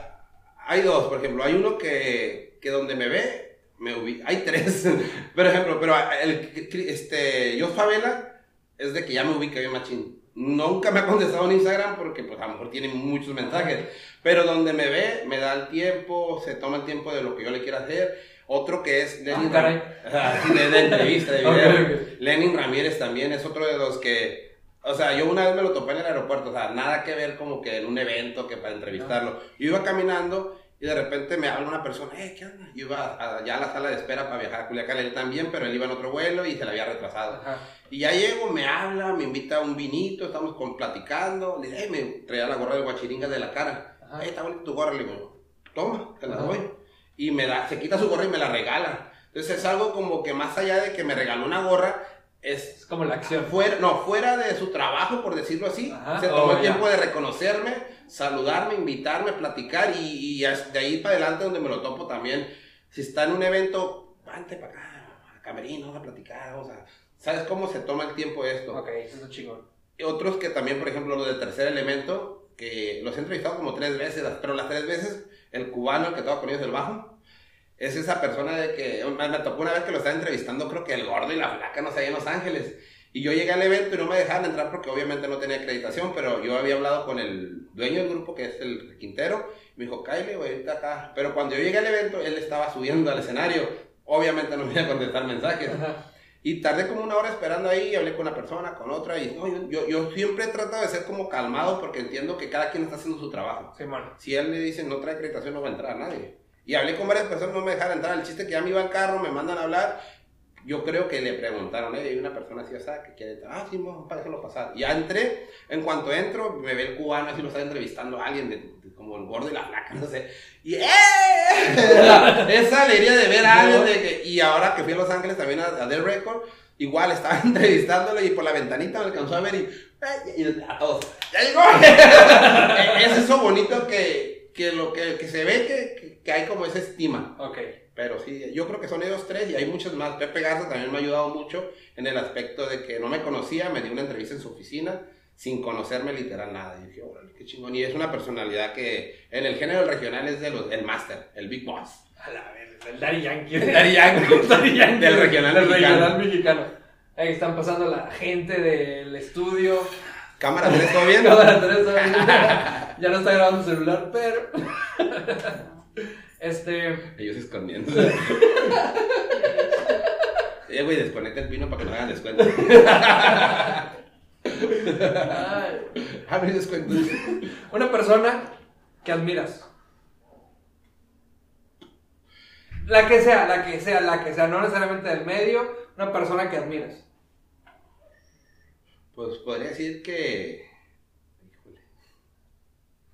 hay dos, por ejemplo, hay uno que, que donde me ve, me ubica, hay tres, por ejemplo, pero el, este, yo Favela es de que ya me ubica bien machín. Nunca me ha contestado en Instagram porque pues a lo mejor tiene muchos mensajes, pero donde me ve, me da el tiempo, se toma el tiempo de lo que yo le quiero hacer. Otro que es Lenin Ah, caray. Ramírez, de, de entrevista, de video. Ok, ok. Lenin Ramírez también es otro de los que, o sea, yo una vez me lo topé en el aeropuerto, o sea, nada que ver como que en un evento que para entrevistarlo. Yo iba caminando y de repente me habla una persona, eh, ¿qué onda? Yo iba a- allá a la sala de espera para viajar a Culiacán, él también, pero él iba en otro vuelo y se le había retrasado. Ajá. Y ya llego, me habla, me invita a un vinito, estamos con, platicando, le dije, "Ey", me traía la gorra de guachiringa de la cara. Ajá. "Ey, está bonita tu gorra, le digo, toma, te la Ajá. doy. Y me la, se quita su gorra y me la regala. Entonces es algo como que más allá de que me regaló una gorra, es como la acción. fuera, no, fuera de su trabajo, por decirlo así, Ajá. se tomó Oh, el ya. tiempo de reconocerme, saludarme, invitarme, platicar y, de ahí para adelante donde me lo topo también, si está en un evento, vente para acá, a camerino, a platicar, vamos a... ¿Sabes cómo se toma el tiempo esto? Ok, eso es chingón. Y Otros que también, por ejemplo, los del tercer elemento, que los he entrevistado como tres veces, pero las tres veces, el cubano, el que estaba con ellos del bajo, es esa persona de que, me me tocó una vez que lo estaba entrevistando, creo que el gordo y la flaca, no sé, en Los Ángeles. Y yo llegué al evento y no me dejaban entrar porque obviamente no tenía acreditación, pero yo había hablado con el dueño del grupo, que es el Quintero, y me dijo, Kyle, güey, ahorita acá. Pero cuando yo llegué al evento, él estaba subiendo al escenario. Obviamente no me iba a contestar mensajes. Ajá. Y tardé como una hora esperando ahí, hablé con una persona, con otra, y no, yo, yo, yo siempre he tratado de ser como calmado porque entiendo que cada quien está haciendo su trabajo. Simón. Si él le dice no trae acreditación, no va a entrar nadie. Y hablé con varias personas, no me dejaron entrar. El chiste que ya me iba al carro, me mandan a hablar. Yo creo que le preguntaron, eh, hay una persona así, o sea, que quiere entrar. Ah, sí, vamos para déjalo pasar. Ya entré, en cuanto entro, me ve el cubano, así lo está entrevistando a alguien, de, de- como el gordo y la flaca, no sé. Y ¡eh! Esa alegría de ver a alguien de y ahora que fui a Los Ángeles también a, a The Record, igual estaba entrevistándolo y por la ventanita me alcanzó a ver y, y a todos, ¡ya llegó! es eso bonito que, que lo que, que se ve que, que, hay como esa estima. Ok. Pero sí, yo creo que son ellos tres y hay muchos más. Pepe Garza también me ha ayudado mucho en el aspecto de que no me conocía, me dio una entrevista en su oficina sin conocerme literal nada. Y dije, órale, qué chingón. Y es una personalidad que en el género regional es de los, el máster, el Big Boss. A la verga, el Daddy Yankee. El Daddy Yankee. Daddy Yankee. Del regional Del mexicano. regional mexicano. Ahí están pasando la gente del estudio. Cámara 3, ¿todo bien? Cámara tres, ya ya no está grabando el celular, pero. Este. Ellos escondiendo. Eh, güey, desconecta el pino para que no hagan descuento. ay, Abre descuento. una persona que admiras. La que sea, la que sea, la que sea, no necesariamente del medio, una persona que admiras. Pues podría decir que.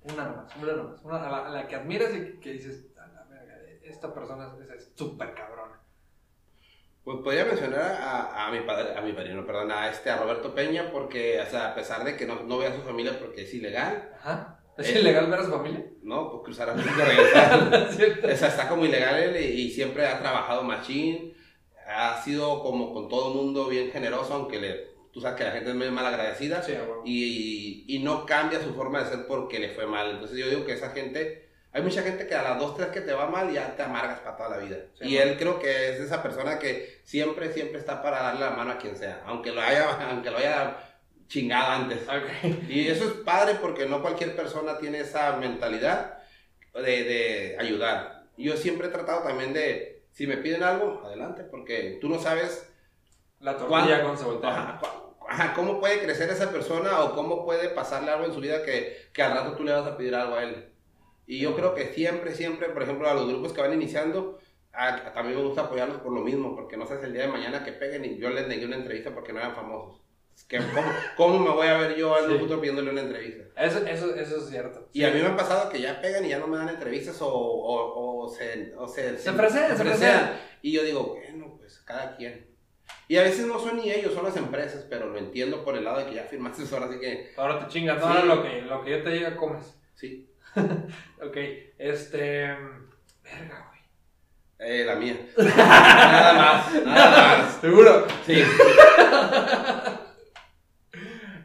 Una nomás, una nomás. Una, a, la, a la que admiras y que dices, a la verga, esta persona es- súper cabrona. Pues podría mencionar a, a mi padre, a mi padrino, perdón, a este, a Roberto Peña, porque, o sea, a pesar de que no, no ve a su familia porque es ilegal, Ajá. ¿Es ilegal ver a su familia? ¿no? Pues cruzar a México regresar. O sea, está como ilegal él y, y siempre ha trabajado machín, ha sido como con todo mundo bien generoso, aunque le, tú sabes que la gente es muy mal agradecida. Sí, huevo. y, y no cambia su forma de ser porque le fue mal. Entonces yo digo que esa gente, hay mucha gente que a las dos, tres que te va mal ya te amargas para toda la vida. Sí, y él creo que es esa persona que siempre, siempre está para darle la mano a quien sea, aunque lo haya, aunque lo haya chingado antes. Ok. Y eso es padre porque no cualquier persona tiene esa mentalidad de, de ayudar. Yo siempre he tratado también de, si me piden algo, adelante, porque tú no sabes La tortilla ¿Cuándo? con. Ajá, ¿Cómo puede crecer esa persona o cómo puede pasarle algo en su vida que, que al rato tú le vas a pedir algo a él? Y yo creo que siempre, siempre, por ejemplo, a los grupos que van iniciando, a- también me gusta apoyarlos por lo mismo, porque no sé si el día de mañana que peguen y yo les negué una entrevista porque no eran famosos. Es que, ¿cómo, cómo me voy a ver yo un Sí. futuro pidiéndole una entrevista? Eso, eso, eso es cierto. Y a mí me ha pasado que ya pegan y ya no me dan entrevistas o, o, o se, o se, Se fresean, se fresean. Y yo digo, bueno, pues cada quien. Y a veces no son ni ellos, son las empresas, pero lo entiendo por el lado de que ya firmaste ahora así que Ahora te chingas, Sí. ahora lo que, lo que yo te diga comes. sí, Ok, este. Verga, güey. eh, la mía. nada más, nada más. ¿Seguro? Sí.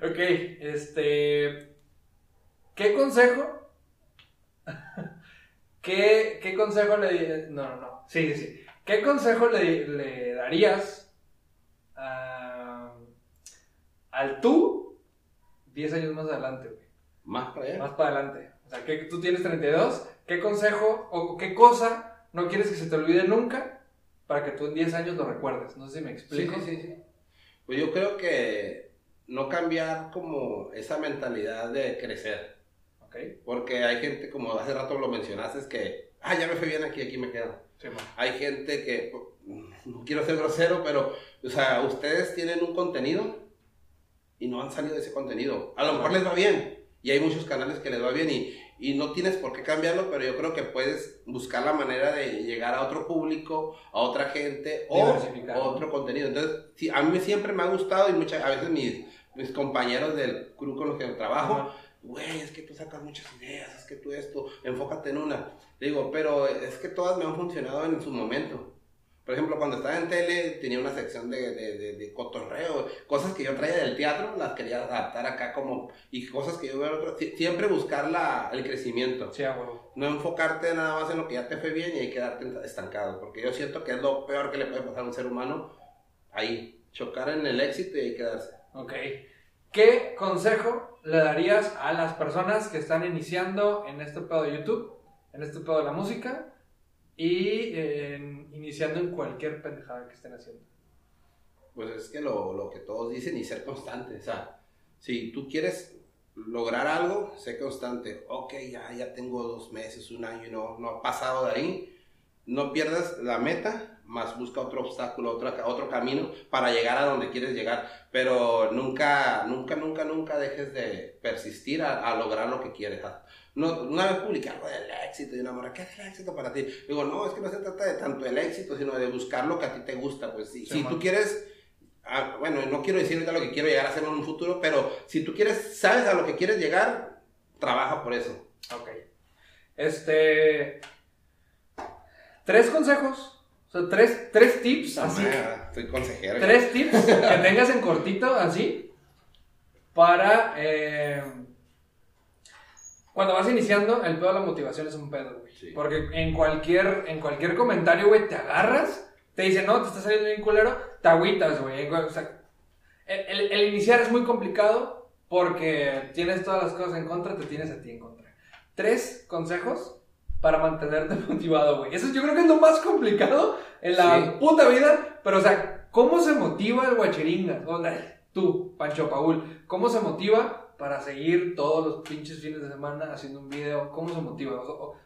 Ok, este. ¿Qué consejo? ¿Qué, qué consejo le... No, no, no. Sí, sí. ¿Qué consejo le, le darías a- al tú 10 años más adelante, güey? Más para allá. Más para adelante. O sea, que tú tienes 32, ¿qué consejo o qué cosa no quieres que se te olvide nunca para que tú en 10 años lo recuerdes? No sé si me explico. sí, sí, sí. Pues yo creo que no cambiar como esa mentalidad de crecer. Ok. Porque hay gente, como hace rato lo mencionaste, es que, ah, ya me fue bien aquí, aquí me quedo. Sí. Hay gente que, no quiero ser grosero, pero, o sea, ustedes tienen un contenido y no han salido de ese contenido. A lo mejor les va bien y hay muchos canales que les va bien y, y no tienes por qué cambiarlo, pero yo creo que puedes buscar la manera de llegar a otro público, a otra gente o otro contenido. Entonces, sí, a mí siempre me ha gustado y muchas, a veces mis, mis compañeros del crew con los que trabajo, güey, es que tú sacas muchas ideas, es que tú esto, enfócate en una. Digo, pero es que todas me han funcionado en su momento. Por ejemplo, cuando estaba en tele tenía una sección de, de, de- de cotorreo, cosas que yo traía del teatro, las quería adaptar acá como, y cosas que yo veo en otro, si- siempre buscar la, el crecimiento. Sí, a huevo. No enfocarte nada más en lo que ya te fue bien y ahí quedarte estancado, porque yo siento que es lo peor que le puede pasar a un ser humano, ahí, chocar en el éxito y ahí quedarse. Ok. ¿Qué consejo le darías a las personas que están iniciando en este pedo de YouTube, en este pedo de la música y en- iniciando en cualquier pendejada que estén haciendo? Pues es que lo, lo que todos dicen y ser constante. O sea, si tú quieres lograr algo, sé constante. Ok, ya, ya tengo dos meses, un año y no, no ha pasado de ahí. No pierdas la meta, más busca otro obstáculo, otro, otro camino para llegar a donde quieres llegar. Pero nunca, nunca, nunca, nunca dejes de persistir a, a lograr lo que quieres. No, una vez publiqué algo del éxito y una morra, ¿qué es el éxito para ti? Digo, no, es que no se trata de tanto el éxito, sino de buscar lo que a ti te gusta. Pues si, Sí, si man. tú quieres ah, bueno, no quiero decir ahorita lo que quiero llegar a hacer en un futuro, pero si tú quieres, sabes a lo que quieres llegar, trabaja por eso. Ok. Este. Tres consejos. Tres, tres tips así. Ah, soy consejero. Tres tips que tengas en cortito, así. Para. eh, cuando vas iniciando, el pedo de la motivación es un pedo, güey. Sí. Porque en cualquier, en cualquier comentario, güey, te agarras, te dicen, no, te está saliendo bien culero, te agüitas, güey. O sea, el, el- el iniciar es muy complicado porque tienes todas las cosas en contra, te tienes a ti en contra. Tres consejos para mantenerte motivado, güey. Eso yo creo que es lo más complicado en la Sí. puta vida. Pero, o sea, ¿cómo se motiva el guachiringa? Tú, Pancho Paul, ¿cómo se motiva para seguir todos los pinches fines de semana haciendo un video? ¿Cómo se motiva? O- o-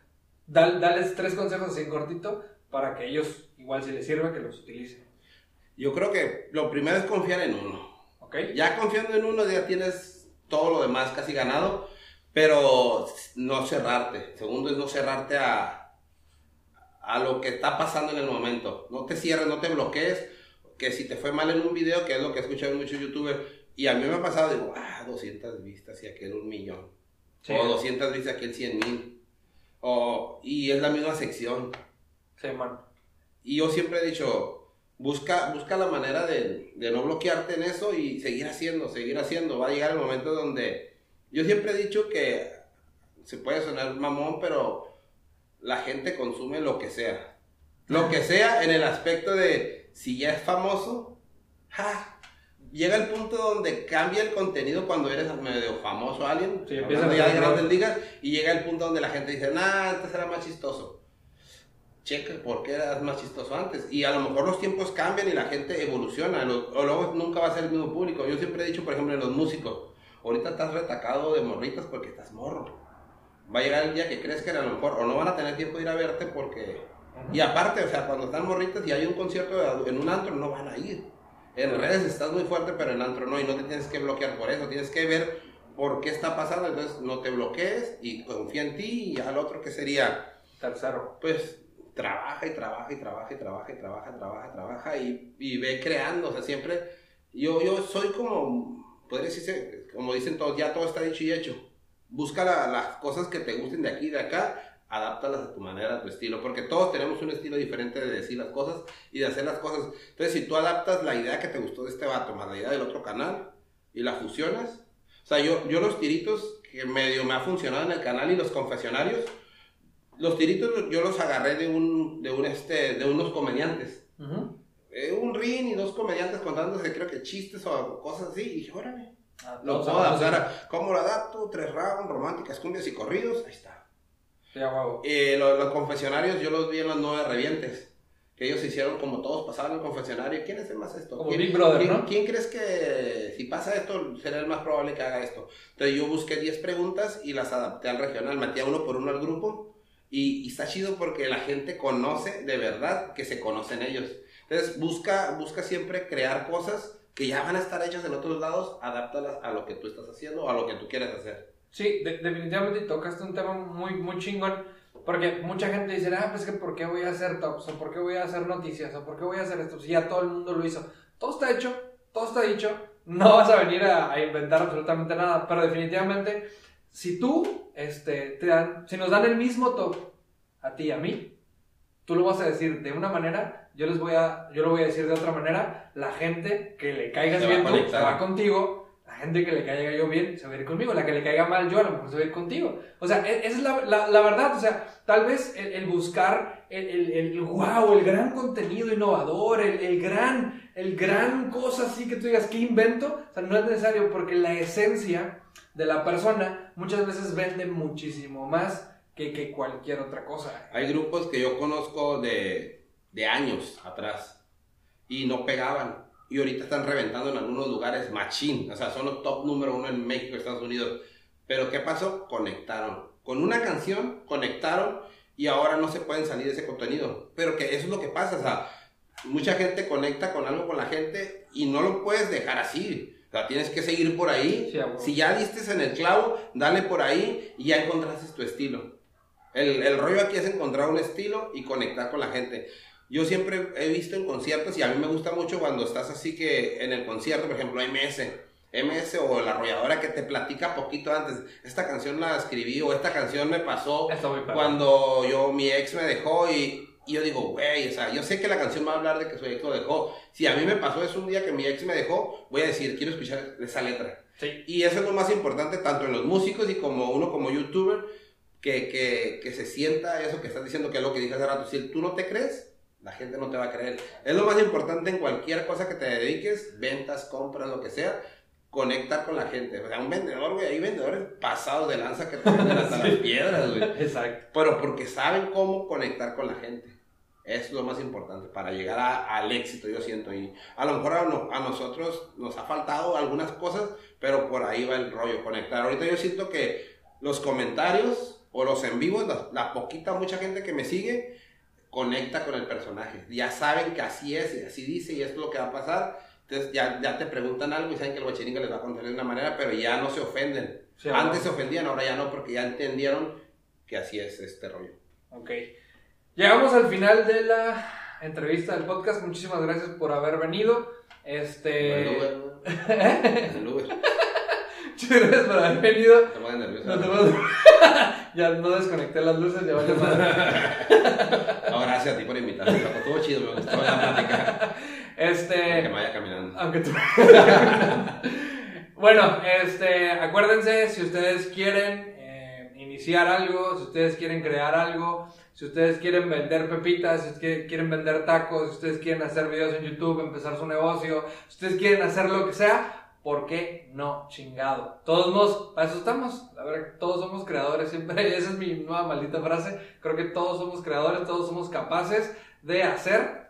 dal- dales tres consejos así en cortito para que ellos, igual si les sirve, que los utilicen. Yo creo que lo primero es confiar en uno. ¿Ok? Ya confiando en uno ya tienes todo lo demás casi ganado, pero no cerrarte. Segundo es no cerrarte a, a lo que está pasando en el momento. No te cierres, no te bloquees, que si te fue mal en un video, que es lo que en muchos youtubers, y a mí me ha pasado, digo, ah, 200 vistas y aquel un millón. Sí. O 200 vistas y aquel 100 mil. O, y es la misma sección. Sí, man. Y yo siempre he dicho, busca, busca la manera de, de no bloquearte en eso y seguir haciendo, seguir haciendo. Va a llegar el momento donde... Yo siempre he dicho que se puede sonar mamón, pero la gente consume lo que sea. Lo que sea en el aspecto de si ya es famoso, ¡ja! llega el punto donde cambia el contenido cuando eres medio famoso alguien, Sí, empieza a ya de grandes ligas, y llega el punto donde la gente dice, nah, antes era más chistoso checa por qué eras más chistoso antes. Y a lo mejor los tiempos cambian y la gente evoluciona. o luego nunca va a ser el mismo público. Yo siempre he dicho, por ejemplo, en los músicos, ahorita estás retacado de morritas porque estás morro. Va a llegar el día que crezcan a lo mejor, o no van a tener tiempo de ir a verte porque... Y aparte, o sea, cuando están morritas y hay un concierto en un antro, no van a ir. En redes estás muy fuerte, pero en antro no, y no te tienes que bloquear por eso. Tienes que ver por qué está pasando, entonces no te bloquees y confía en ti. Y al otro que sería, Tercero. pues trabaja y trabaja y trabaja y trabaja y trabaja, trabaja, trabaja y, y ve creando, o sea, siempre, yo, yo soy como, podría decirse, como dicen todos, ya todo está dicho y hecho. Busca la- las cosas que te gusten de aquí y de acá, adáptalas a tu manera, a tu estilo, porque todos tenemos un estilo diferente de decir las cosas y de hacer las cosas. Entonces, si tú adaptas la idea que te gustó de este vato más la idea del otro canal y la fusionas, o sea, yo, yo los tiritos que medio me ha funcionado en el canal y los confesionarios, los tiritos yo los agarré de un, de un este, de unos comediantes. Eh, un ring y dos comediantes contándose, creo que chistes o cosas así. Y dije, órale. Ah, Lo puedo adaptar a cómo lo adapto, tres rounds, románticas, cumbias y corridos, ahí está. Ya, huevo. Eh, los, los confesionarios yo los vi en los nueve revientes. Que ellos hicieron como todos pasaban el confesionario. ¿Quién hace más esto? Como ¿Quién, Big Brother, quién- ¿no? quién crees que si pasa esto será el más probable que haga esto? Entonces yo busqué 10 preguntas y las adapté al regional. Metí a uno por uno al grupo. Y, y está chido porque la gente conoce de verdad que se conocen ellos. Entonces busca, busca siempre crear cosas que ya van a estar hechas en otros lados, adáptalas a lo que tú estás haciendo o a lo que tú quieres hacer. Sí, de- definitivamente tocaste un tema muy, muy chingón. Porque mucha gente dice, ah, pues que ¿por qué voy a hacer tops? ¿O por qué voy a hacer noticias? ¿O por qué voy a hacer esto? Si ya todo el mundo lo hizo. Todo está hecho, todo está dicho. No vas a venir a, a inventar absolutamente nada. Pero definitivamente, si tú, este, te dan, si nos dan el mismo top a ti y a mí, tú lo vas a decir de una manera, yo les voy a, yo lo voy a decir de otra manera. La gente que le caigas bien tú, se va contigo. La gente que le caiga yo bien se va a ir conmigo. La que le caiga mal yo a lo mejor se va a ir contigo. O sea, e- esa es la, la, la verdad. O sea, tal vez el, el buscar el, el, el wow, el gran contenido innovador, el, el gran, el gran cosa así que tú digas, ¿qué invento? O sea, no es necesario porque la esencia de la persona muchas veces vende muchísimo más que, que cualquier otra cosa. Hay grupos que yo conozco de, de años atrás y no pegaban. Y ahorita están reventando en algunos lugares machín. O sea, son los top número uno en México, Estados Unidos. Pero ¿qué pasó? Conectaron. Con una canción conectaron y ahora no se pueden salir de ese contenido. Pero que eso es lo que pasa. O sea, mucha gente conecta con algo con la gente y no lo puedes dejar así. O sea, tienes que seguir por ahí. Sí, si ya diste en el clavo, dale por ahí y ya encontraste tu estilo. El, el rollo aquí es encontrar un estilo y conectar con la gente. Yo siempre he visto en conciertos y a mí me gusta mucho cuando estás así que en el concierto, por ejemplo, MS, MS o la arrolladora que te platica poquito antes, esta canción la escribí o esta canción me pasó cuando yo, mi ex me dejó y, y yo digo, güey, o sea, yo sé que la canción va a hablar de que su ex lo dejó. Si a mí me pasó eso un día que mi ex me dejó, voy a decir, quiero escuchar esa letra. Sí. Y eso es lo más importante, tanto en los músicos y como uno como youtuber, que, que, que se sienta eso que estás diciendo, que es lo que dije hace rato. Si tú no te crees, la gente no te va a creer. Es lo más importante en cualquier cosa que te dediques, ventas, compras, lo que sea, conectar con la gente. O sea, un vendedor, güey, hay vendedores pasados de lanza que te venden hasta las piedras, güey. Exacto. Pero porque saben cómo conectar con la gente. Es lo más importante para llegar a- al éxito, yo siento. Y a lo mejor a, no- a nosotros nos ha faltado algunas cosas, pero por ahí va el rollo, conectar. Ahorita yo siento que los comentarios o los en vivos, la, la poquita, mucha gente que me sigue, conecta con el personaje. Ya saben que así es y así dice y esto es lo que va a pasar. Entonces ya, ya te preguntan algo y saben que el guachiringa les va a contar de una manera, pero ya no se ofenden. Sí, Antes se ofendían, ahora ya no, porque ya entendieron que así es este rollo. Ok. Llegamos al final de la entrevista del podcast. Muchísimas gracias por haber venido. Este. El Uber, ¿no? El Uber. Muchas gracias por haber venido. Te pones nervioso. No te puedo- ya no desconecté las luces, ya vale madre. No, gracias a ti por invitarme. Estuvo chido, me gustó la plática. Que Este. me vaya caminando. Aunque tú. bueno, este, acuérdense, si ustedes quieren eh, iniciar algo, si ustedes quieren crear algo, si ustedes quieren vender pepitas, si ustedes quieren vender tacos, si ustedes quieren hacer videos en YouTube, empezar su negocio, si ustedes quieren hacer lo que sea, ¿por qué no chingado? Todos nos, para eso estamos, la verdad, todos somos creadores, siempre, esa es mi nueva maldita frase, creo que todos somos creadores, todos somos capaces de hacer,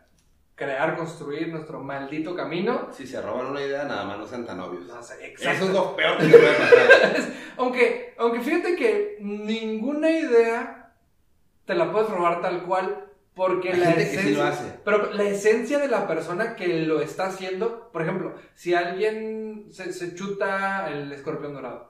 crear, construir nuestro maldito camino. Si se roban una idea, nada más no sean tan obvios. No sé, Eso exacto. es lo peor que puede pasar. Aunque, aunque fíjate que ninguna idea te la puedes robar tal cual porque Hay la gente que sí esencia, lo hace. pero la esencia de la persona que lo está haciendo, por ejemplo, si alguien se, se chuta el escorpión dorado,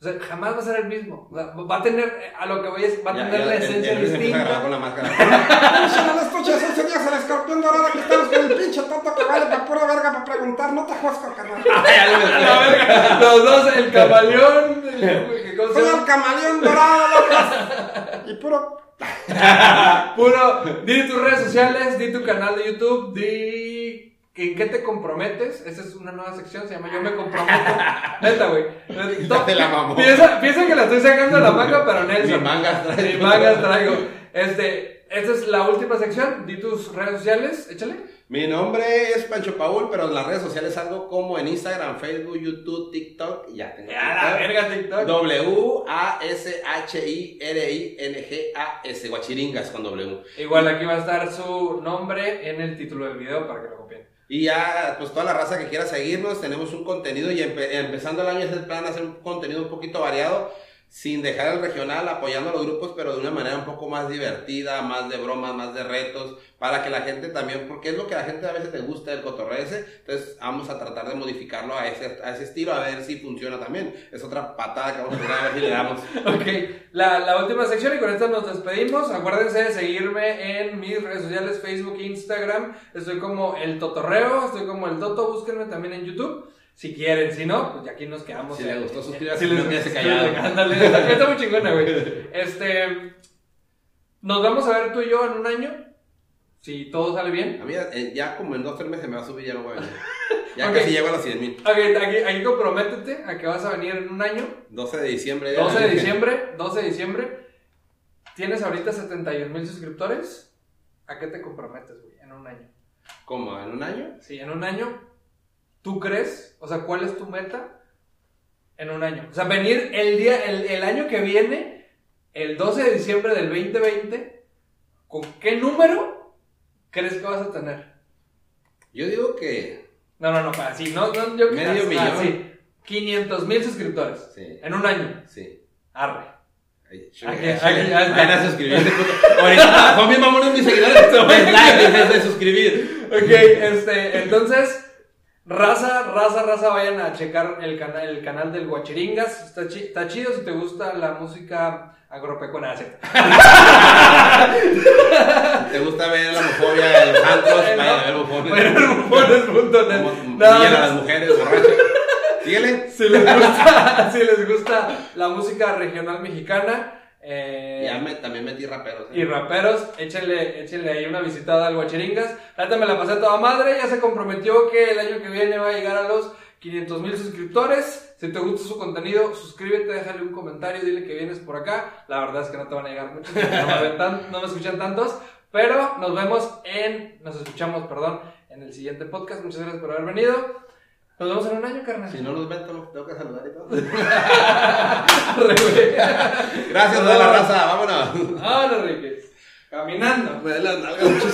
o sea, jamás va a ser el mismo, O sea, va a tener, a lo que voy es, va a Ya- tener ya la el- esencia el Luis a grabar distinta. con la máscara. Si no lo escuchas, ese día es el escorpión dorado que estamos con el pinche tonto que vale para pura verga para preguntar. No te carnal. A la verga, Los dos, el camaleón, el, ¿cómo se Soy el camaleón dorado, locos. Y puro. Puro, di tus redes sociales, di tu canal de YouTube, di ¿En qué te comprometes? Esa es una nueva sección, se llama Yo me comprometo. Neta, güey. Te la mamó. Piensa, piensa que la estoy sacando de la manga, pero Nelson. Ni mangas traigo. Ni mangas traigo. Este, esta es la última sección. Di tus redes sociales, échale. Mi nombre es Pancho Paul, pero en las redes sociales algo como en Instagram, Facebook, YouTube, TikTok. y Ya tengo. La verga, TikTok. W-A-S-H-I-R-I-N-G-A-S, Guachiringas con W. Igual aquí va a estar su nombre en el título del video para que lo copien. Y ya, pues toda la raza que quiera seguirnos, tenemos un contenido y empe- empezando el año es el plan hacer un contenido un poquito variado, sin dejar el regional, apoyando a los grupos, pero de una manera un poco más divertida, más de bromas, más de retos, para que la gente también, porque es lo que a la gente a veces le gusta el cotorreo ese, entonces vamos a tratar de modificarlo a ese, a ese estilo, a ver si funciona también. Es otra patada que vamos a tirar a ver si le damos. Ok, la, la última sección y con esta nos despedimos. Acuérdense de seguirme en mis redes sociales, Facebook Instagram. Estoy como el Totorreo, estoy como el Toto, búsquenme también en YouTube. Si quieren, si no, pues ya aquí nos quedamos. Si les gustó, suscríbase, Si les gustó, callado. ándale, está, muy chingona, güey. Este, nos vamos a ver tú y yo en un año. Si todo sale bien. A mí eh, ya como en dos tres meses me va a subir, ya no voy a venir. Ya casi llego a los 100 mil. Ok, aquí, aquí comprométete a que vas a venir en un año. 12 de diciembre. ya 12 de diciembre, 12 de diciembre. Tienes ahorita 71 mil suscriptores. ¿A qué te comprometes, güey, en un año? ¿Cómo? ¿En un año? Sí, en un año. ¿Tú crees? O sea, ¿cuál es tu meta en un año? O sea, venir el día, el, el año que viene, el 12 de diciembre del 2020, ¿con qué número crees que vas a tener? Yo digo que. No, no, no, para sí, no, no, yo Medio ah, millón. sí, 500 mil suscriptores Sí. en un año. Sí. Arre. Ay, Aquí, aquí, a suscribirse. Ahorita son bien mamones mis seguidores. Like, dejes de suscribir. Ok, este, entonces, raza, raza, raza, vayan a checar el canal, el canal del Guachiringas. Está, chi- está chido si te gusta la música agropecuaria. ¿cierto? ¿Te gusta ver la homofobia en los antros? Vayan a ver No, humillan a las mujeres borrachas. Síguele. Si les gusta, si les gusta la música regional mexicana eh, Ya me, también metí raperos. ¿eh? y raperos, échenle, échenle ahí una visitada al Guachiringas. La neta me la pasé a toda madre, ya se comprometió que el año que viene va a llegar a los 500 mil suscriptores. Si te gusta su contenido, suscríbete, déjale un comentario, dile que vienes por acá. La verdad es que no te van a llegar muchos, no me escuchan tantos. Pero nos vemos en, nos escuchamos, perdón, en el siguiente podcast. Muchas gracias por haber venido. Nos vemos en un año, carnal. Si no los ven, tengo que saludar y todo. Gracias a la raza. Vámonos. Ahora, Enrique. Caminando. Me da las nalgas mucho.